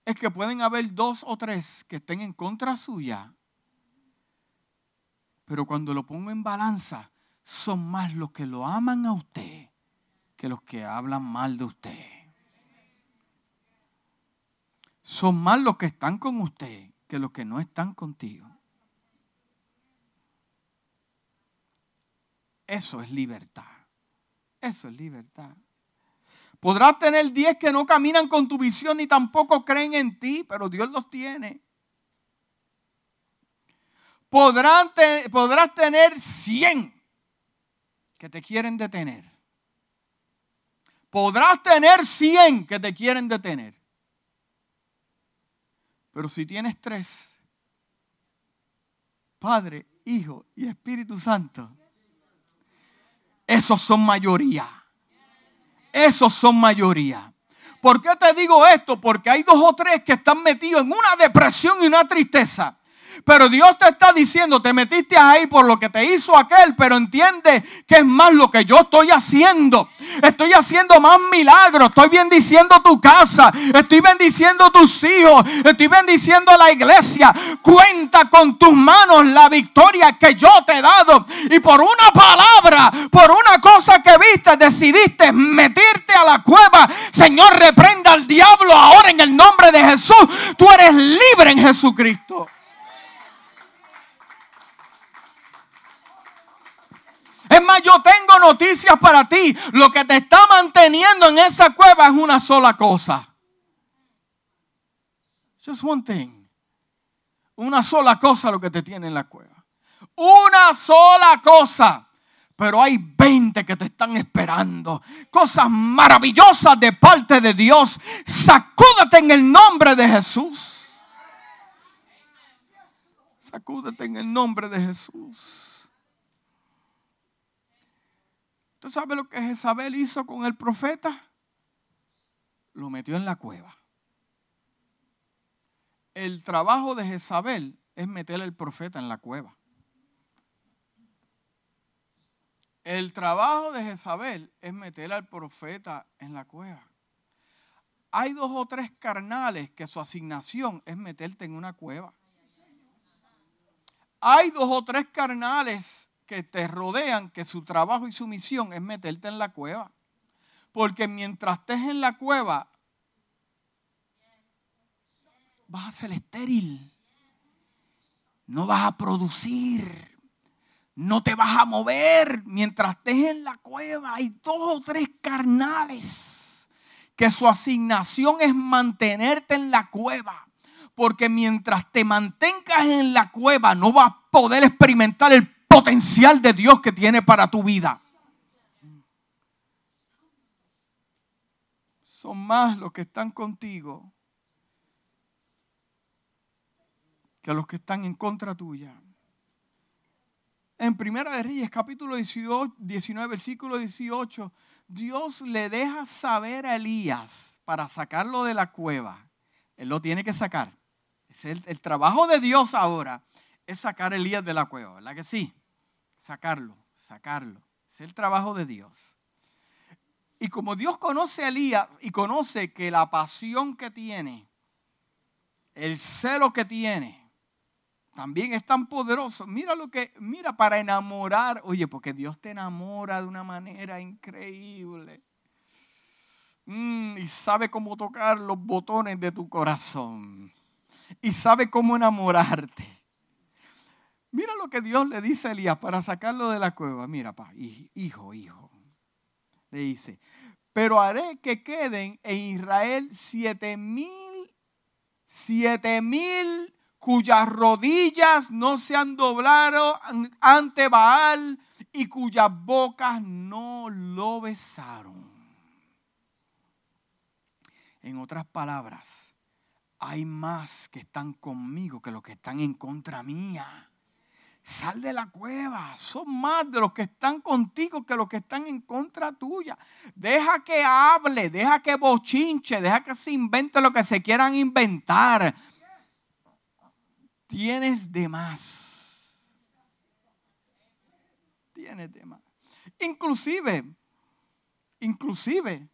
es que pueden haber dos o tres que estén en contra suya. Pero cuando lo pongo en balanza, son más los que lo aman a usted que los que hablan mal de usted. Son más los que están con usted que los que no están contigo. Eso es libertad. Eso es libertad. Podrás tener 10 que no caminan con tu visión ni tampoco creen en ti, pero Dios los tiene. Podrás, podrás tener 100 que te quieren detener. Podrás tener 100 que te quieren detener. Pero si tienes tres, Padre, Hijo y Espíritu Santo, esos son mayoría. Esos son mayoría. ¿Por qué te digo esto? Porque hay dos o tres que están metidos en una depresión y una tristeza. Pero Dios te está diciendo, te metiste ahí por lo que te hizo aquel, pero entiende que es más lo que yo estoy haciendo. Estoy haciendo más milagros, estoy bendiciendo tu casa, estoy bendiciendo tus hijos, estoy bendiciendo la iglesia. Cuenta con tus manos la victoria que yo te he dado. Y por una palabra, por una cosa que viste, decidiste meterte a la cueva. Señor, reprenda al diablo ahora en el nombre de Jesús. Tú eres libre en Jesucristo. Es más, yo tengo noticias para ti. Lo que te está manteniendo en esa cueva es una sola cosa. Just one thing. Una sola cosa lo que te tiene en la cueva. Una sola cosa. Pero hay 20 que te están esperando. Cosas maravillosas de parte de Dios. Sacúdate en el nombre de Jesús. Sacúdate en el nombre de Jesús. ¿Tú sabes lo que Jezabel hizo con el profeta? Lo metió en la cueva. El trabajo de Jezabel es meter al profeta en la cueva. El trabajo de Jezabel es meter al profeta en la cueva. Hay dos o tres carnales que su asignación es meterte en una cueva. Hay dos o tres carnales que te rodean, que su trabajo y su misión es meterte en la cueva. Porque mientras estés en la cueva, vas a ser estéril. No vas a producir. No te vas a mover. Mientras estés en la cueva, hay dos o tres carnales que su asignación es mantenerte en la cueva. Porque mientras te mantengas en la cueva, no vas a poder experimentar el potencial de Dios que tiene para tu vida. Son más los que están contigo que los que están en contra tuya. En Primera de Reyes, capítulo 19, versículo 18, Dios le deja saber a Elías para sacarlo de la cueva. Él lo tiene que sacar. Es el, el trabajo de Dios ahora es sacar a Elías de la cueva, ¿verdad que sí? Sacarlo, sacarlo. Es el trabajo de Dios. Y como Dios conoce a Elías y conoce que la pasión que tiene, el celo que tiene, también es tan poderoso. Mira lo que, mira, para enamorar, oye, porque Dios te enamora de una manera increíble. Mm, y sabe cómo tocar los botones de tu corazón. Y sabe cómo enamorarte. Mira lo que Dios le dice a Elías para sacarlo de la cueva. Mira, pa, hijo, hijo. Le dice, pero haré que queden en Israel siete mil, siete mil cuyas rodillas no se han doblado ante Baal y cuyas bocas no lo besaron. En otras palabras, hay más que están conmigo que los que están en contra mía. Sal de la cueva. Son más de los que están contigo que los que están en contra tuya. Deja que hable, deja que bochinche, deja que se invente lo que se quieran inventar tienes de más. Tienes de más. Inclusive, inclusive,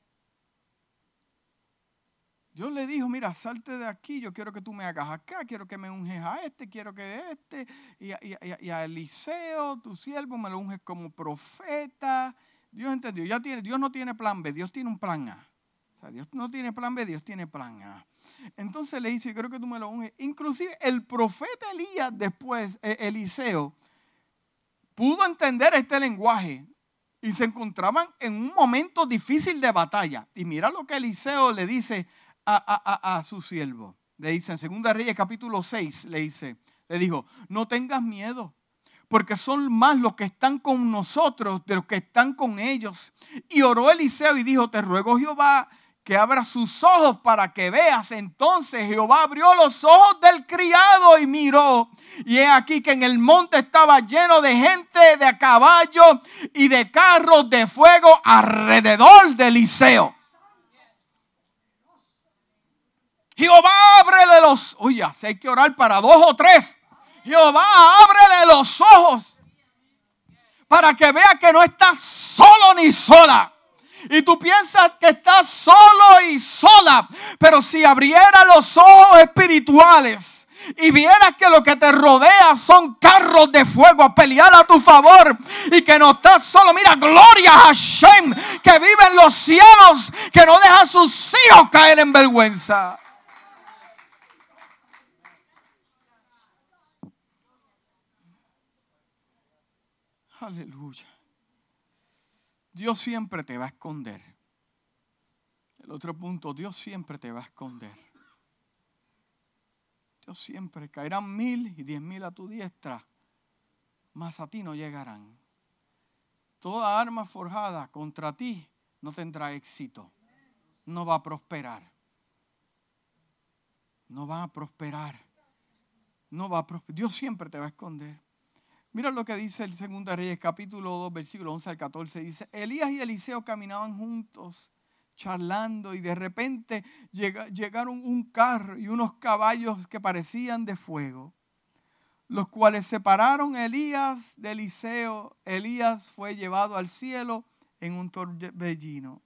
Dios le dijo, mira, salte de aquí, yo quiero que tú me hagas acá, quiero que me unges a este, quiero que este, y a, Eliseo, tu siervo, me lo unges como profeta. Dios entendió, ya tiene, Dios no tiene plan B, Dios tiene un plan A. O sea, Dios no tiene plan B, Dios tiene plan A. Entonces le dice, yo creo que tú me lo unges. Inclusive el profeta Elías después, e-, Eliseo, pudo entender este lenguaje y se encontraban en un momento difícil de batalla. Y mira lo que Eliseo le dice a, su siervo. Le dice en 2 Reyes capítulo 6, le dice, le dijo, no tengas miedo, porque son más los que están con nosotros de los que están con ellos. Y oró Eliseo y dijo, te ruego Jehová que abra sus ojos para que veas. Entonces Jehová abrió los ojos del criado y miró. Y he aquí que en el monte estaba lleno de gente, de caballos y de carros de fuego alrededor de Eliseo. Jehová ábrele los, oye, si hay que orar para dos o tres. Jehová ábrele los ojos para que vea que no está solo ni sola y tú piensas que estás solo y sola. Pero si abriera los ojos espirituales y vieras que lo que te rodea son carros de fuego a pelear a tu favor y que no estás solo. Mira, gloria a Hashem que vive en los cielos, que no deja a sus hijos caer en vergüenza. Aleluya. Dios siempre te va a esconder. El otro punto, Dios siempre te va a esconder. Dios siempre caerán mil y diez mil a tu diestra, mas a ti no llegarán. Toda arma forjada contra ti no tendrá éxito, no va a prosperar. No va a prosperar. No va a prosperar. Dios siempre te va a esconder. Mira lo que dice el segundo Reyes, capítulo 2, versículo 11 al 14. Dice, Elías y Eliseo caminaban juntos, charlando, y de repente llegaron un carro y unos caballos que parecían de fuego, los cuales separaron Elías de Eliseo. Elías fue llevado al cielo en un torbellino.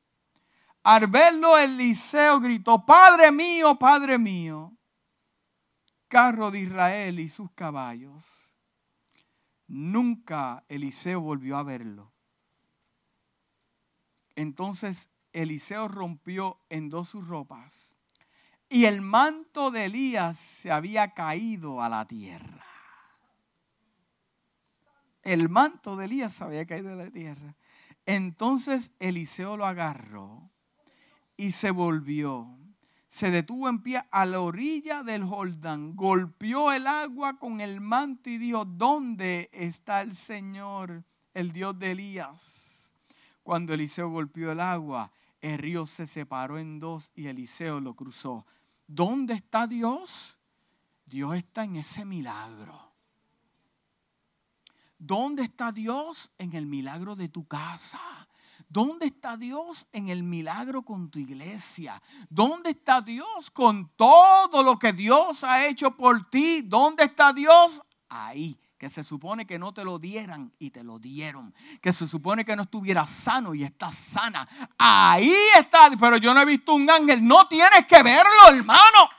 Al verlo, Eliseo gritó, Padre mío, Padre mío, carro de Israel y sus caballos. Nunca Eliseo volvió a verlo. Entonces Eliseo rompió en dos sus ropas y el manto de Elías se había caído a la tierra. El manto de Elías se había caído a la tierra. Entonces Eliseo lo agarró y se volvió se detuvo en pie a la orilla del Jordán, golpeó el agua con el manto y dijo, ¿dónde está el Señor, el Dios de Elías? Cuando Eliseo golpeó el agua, el río se separó en dos y Eliseo lo cruzó. ¿Dónde está Dios? Dios está en ese milagro. ¿Dónde está Dios? En el milagro de tu casa. ¿Dónde está Dios en el milagro con tu iglesia? ¿Dónde está Dios con todo lo que Dios ha hecho por ti? ¿Dónde está Dios? Ahí que se supone que no te lo dieran y te lo dieron, que se supone que no estuvieras sano y estás sana. Ahí está, pero yo no he visto un ángel, no tienes que verlo, hermano.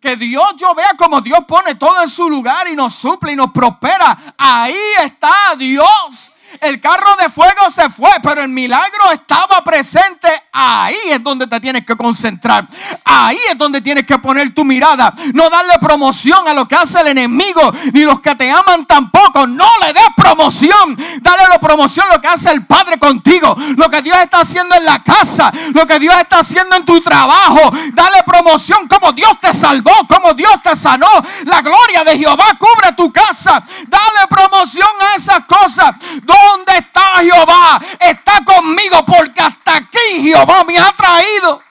Que Dios yo vea como Dios pone todo en su lugar y nos suple y nos prospera. Ahí está Dios. El carro de fuego se fue, pero el milagro estaba presente. Ahí es donde te tienes que concentrar. Ahí es donde tienes que poner tu mirada. No darle promoción a lo que hace el enemigo, ni los que te aman tampoco. No le des promoción. Dale la promoción lo que hace el Padre contigo. Lo que Dios está haciendo en la casa. Lo que Dios está haciendo en tu trabajo. Dale promoción como Dios te salvó, como Dios te sanó. La gloria de Jehová cubre tu casa. Dale promoción a esas cosas. ¿Dónde está Jehová? Está conmigo porque hasta aquí Jehová me ha traído.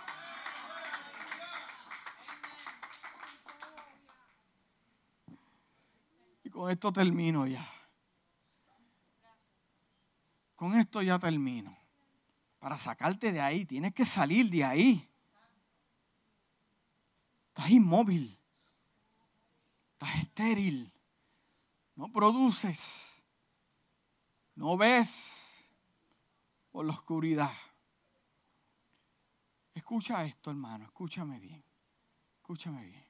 Y con esto termino ya. Con esto ya termino. Para sacarte de ahí, tienes que salir de ahí. Estás inmóvil. Estás estéril. No produces. No ves por la oscuridad. Escucha esto, hermano. Escúchame bien. Escúchame bien.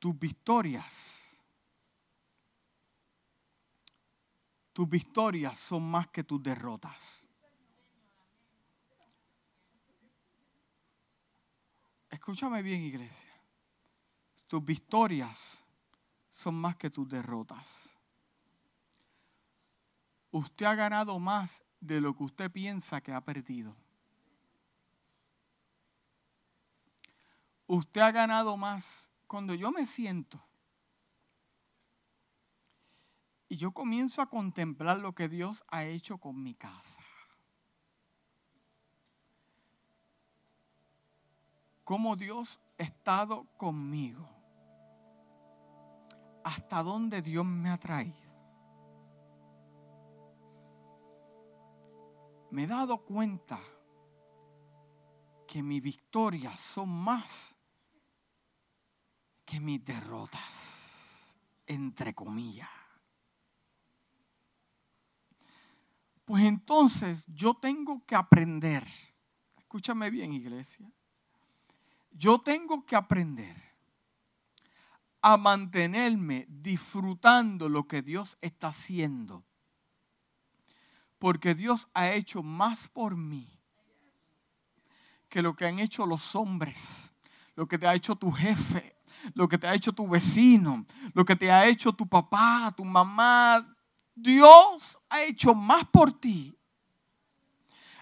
Tus victorias. Tus victorias son más que tus derrotas. Escúchame bien, iglesia. Tus victorias son más que tus derrotas usted ha ganado más de lo que usted piensa que ha perdido. Usted ha ganado más cuando yo me siento y yo comienzo a contemplar lo que Dios ha hecho con mi casa. Cómo Dios ha estado conmigo. Hasta dónde Dios me ha traído. Me he dado cuenta que mis victorias son más que mis derrotas, entre comillas. Pues entonces yo tengo que aprender, escúchame bien iglesia, yo tengo que aprender a mantenerme disfrutando lo que Dios está haciendo porque Dios ha hecho más por mí que lo que han hecho los hombres, lo que te ha hecho tu jefe, lo que te ha hecho tu vecino, lo que te ha hecho tu papá, tu mamá. Dios ha hecho más por ti.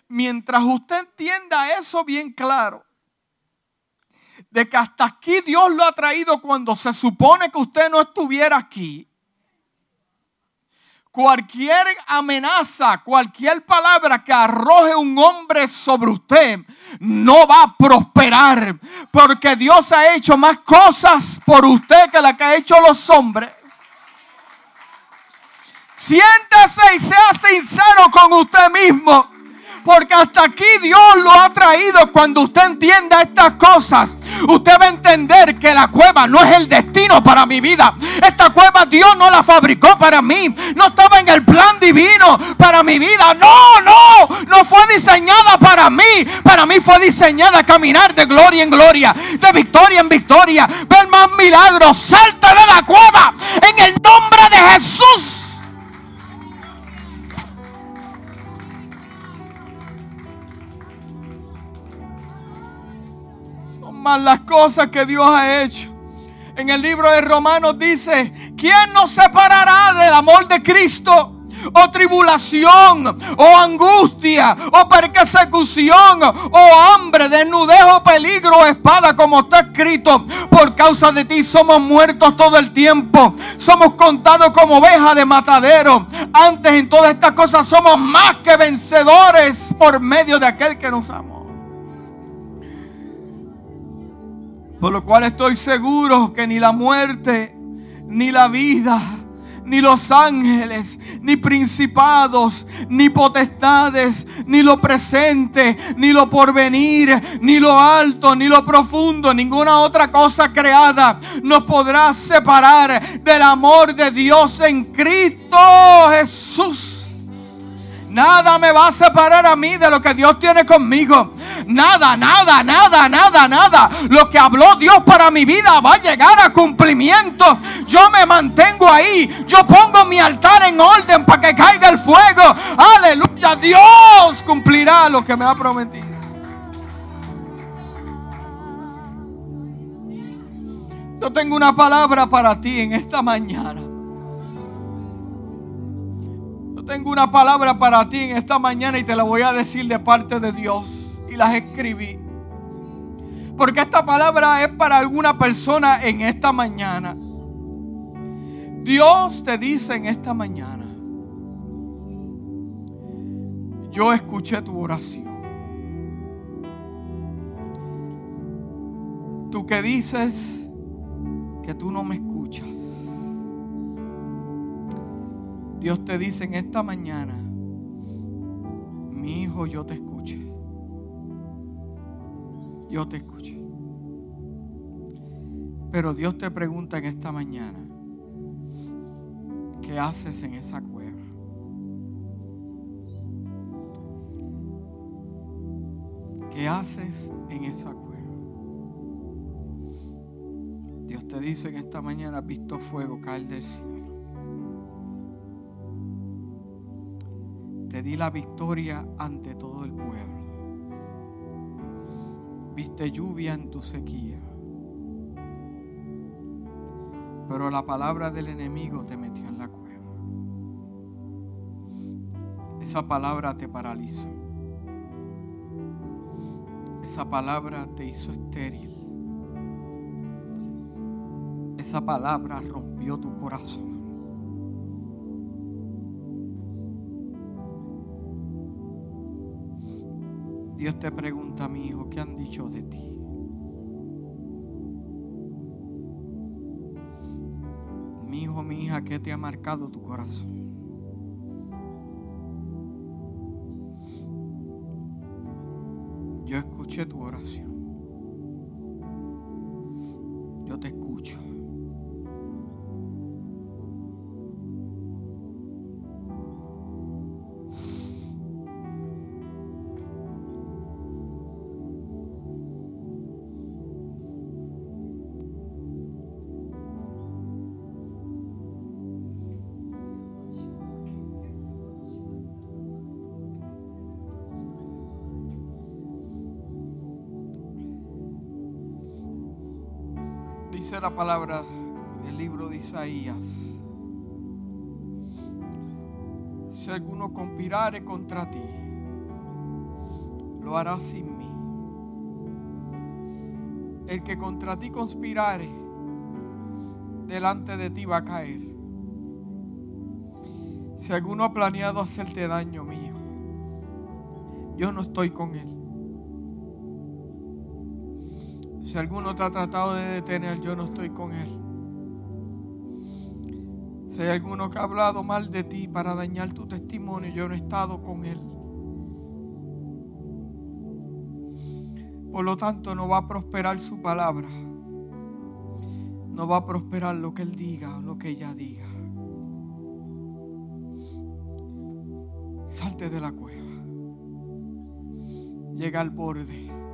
Mientras usted entienda eso bien claro, de que hasta aquí Dios lo ha traído cuando se supone que usted no estuviera aquí, cualquier amenaza, cualquier palabra que arroje un hombre sobre usted, no va a prosperar. Porque Dios ha hecho más cosas por usted que las que ha hecho los hombres. Siéntese y sea sincero con usted mismo. Porque hasta aquí Dios lo ha traído. Cuando usted entienda estas cosas, usted va a entender que la cueva no es el destino para mi vida. Esta cueva Dios no la fabricó para mí. No estaba en el plan divino para mi vida. No, no. No fue diseñada para mí. Para mí fue diseñada caminar de gloria en gloria. De victoria en victoria. Ver más milagros. Salte de la cueva. En el nombre de Jesús. Las cosas que Dios ha hecho. En el libro de Romanos dice, ¿quién nos separará del amor de Cristo? o tribulación, o angustia, o persecución, o hambre, desnudez, o peligro, o espada, como está escrito. Por causa de ti somos muertos todo el tiempo. Somos contados como ovejas de matadero. Antes en todas estas cosas somos más que vencedores por medio de aquel que nos ama. Por lo cual estoy seguro que ni la muerte, ni la vida, ni los ángeles, ni principados, ni potestades, ni lo presente, ni lo porvenir, ni lo alto, ni lo profundo, ninguna otra cosa creada nos podrá separar del amor de Dios en Cristo Jesús. Nada me va a separar a mí de lo que Dios tiene conmigo. Nada, nada, nada, nada, nada. Lo que habló Dios para mi vida va a llegar a cumplimiento. Yo me mantengo ahí. Yo pongo mi altar en orden para que caiga el fuego. Aleluya. Dios cumplirá lo que me ha prometido. Yo tengo una palabra para ti en esta mañana tengo una palabra para ti en esta mañana y te la voy a decir de parte de Dios. Y las escribí. Porque esta palabra es para alguna persona en esta mañana. Dios te dice en esta mañana, yo escuché tu oración. Tú que dices que tú no me escuchas. Dios te dice en esta mañana, mi hijo, yo te escuché. Yo te escuché. Pero Dios te pregunta en esta mañana, ¿qué haces en esa cueva? ¿Qué haces en esa cueva? Dios te dice en esta mañana, has visto fuego caer del cielo. Di la victoria ante todo el pueblo. Viste lluvia en tu sequía. Pero la palabra del enemigo te metió en la cueva. Esa palabra te paralizó. Esa palabra te hizo estéril. Esa palabra rompió tu corazón. Dios te pregunta, mi hijo, ¿qué han dicho de ti? Mi hijo, mi hija, ¿qué te ha marcado tu corazón? Palabra en el libro de Isaías. Si alguno conspirare contra ti, lo hará sin mí. El que contra ti conspirare, delante de ti va a caer. Si alguno ha planeado hacerte daño mío, yo no estoy con él. Si alguno te ha tratado de detener, yo no estoy con él. Si hay alguno que ha hablado mal de ti para dañar tu testimonio, yo no he estado con él. Por lo tanto, no va a prosperar su palabra. No va a prosperar lo que él diga o lo que ella diga. Salte de la cueva. Llega al borde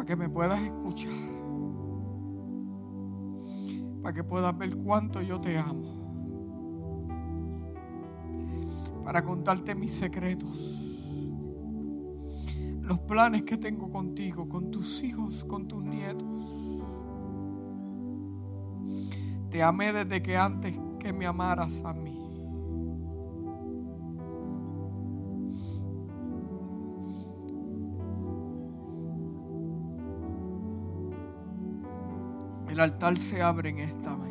para que me puedas escuchar, para que puedas ver cuánto yo te amo, para contarte mis secretos, los planes que tengo contigo, con tus hijos, con tus nietos. Te amé desde que antes que me amaras a mí. Altar se abre en esta mañana.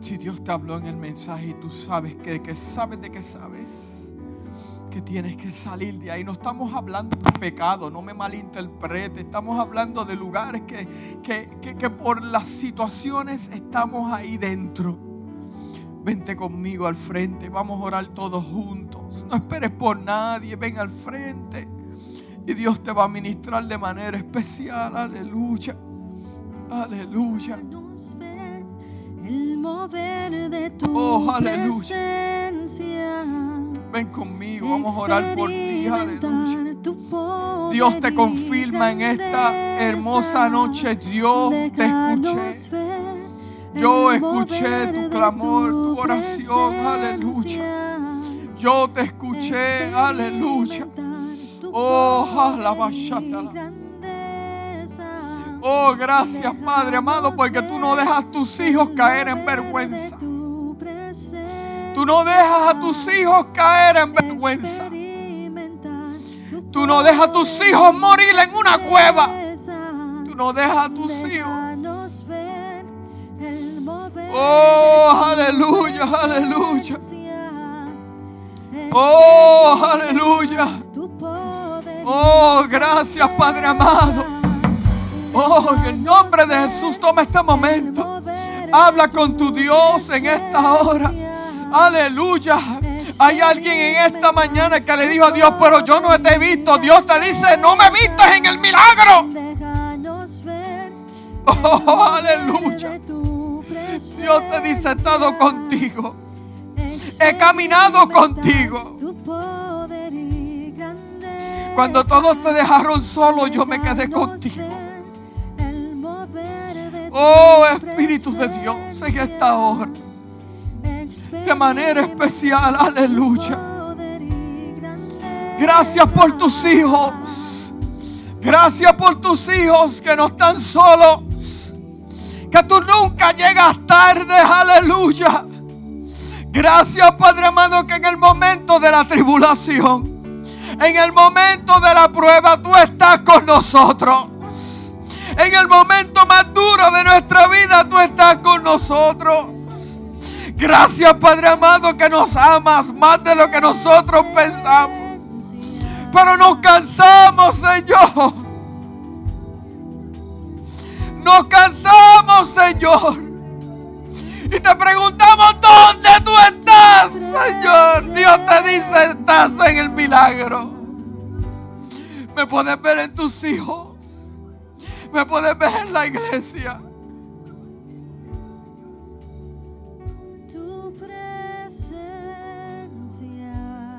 Si Dios te habló en el mensaje y tú sabes que, que sabes de que sabes que tienes que salir de ahí. No estamos hablando de pecado, no me malinterprete. Estamos hablando de lugares que, que, que por las situaciones estamos ahí dentro. Vente conmigo al frente, vamos a orar todos juntos. No esperes por nadie, ven al frente. Y Dios te va a ministrar de manera especial. Aleluya. Aleluya. El mover de tu Oh, aleluya. Ven conmigo, vamos a orar por ti. Aleluya. Dios te confirma en esta hermosa noche. Dios te escuché. Yo escuché tu clamor, tu oración. Aleluya. Yo te escuché. Aleluya. Oh, alabashata. Oh, gracias, Padre amado, porque tú no dejas a tus hijos caer en vergüenza. Tú no dejas a tus hijos caer en vergüenza. Tú no dejas a tus hijos morir en una cueva. Tú no dejas a tus hijos. Oh, aleluya, aleluya. Oh, aleluya. Oh, gracias, Padre amado. Oh, en el nombre de Jesús, toma este momento. Habla con tu Dios en esta hora. Aleluya. Hay alguien en esta mañana que le dijo a Dios, pero yo no te he visto. Dios te dice, no me vistes en el milagro. Oh, aleluya. Dios te dice, he estado contigo. He caminado contigo. Cuando todos te dejaron solo, yo me quedé contigo. Oh Espíritu de Dios, en esta hora, de manera especial, aleluya. Gracias por tus hijos. Gracias por tus hijos que no están solos. Que tú nunca llegas tarde, aleluya. Gracias Padre amado que en el momento de la tribulación, en el momento de la prueba, tú estás con nosotros. En el momento más duro de nuestra vida, tú estás con nosotros. Gracias Padre amado que nos amas más de lo que nosotros pensamos. Pero nos cansamos, Señor. Nos cansamos, Señor. Y te preguntamos, ¿dónde tú estás, Señor? Dios te dice, estás en el milagro. Me puedes ver en tus hijos. Me puedes ver en la iglesia.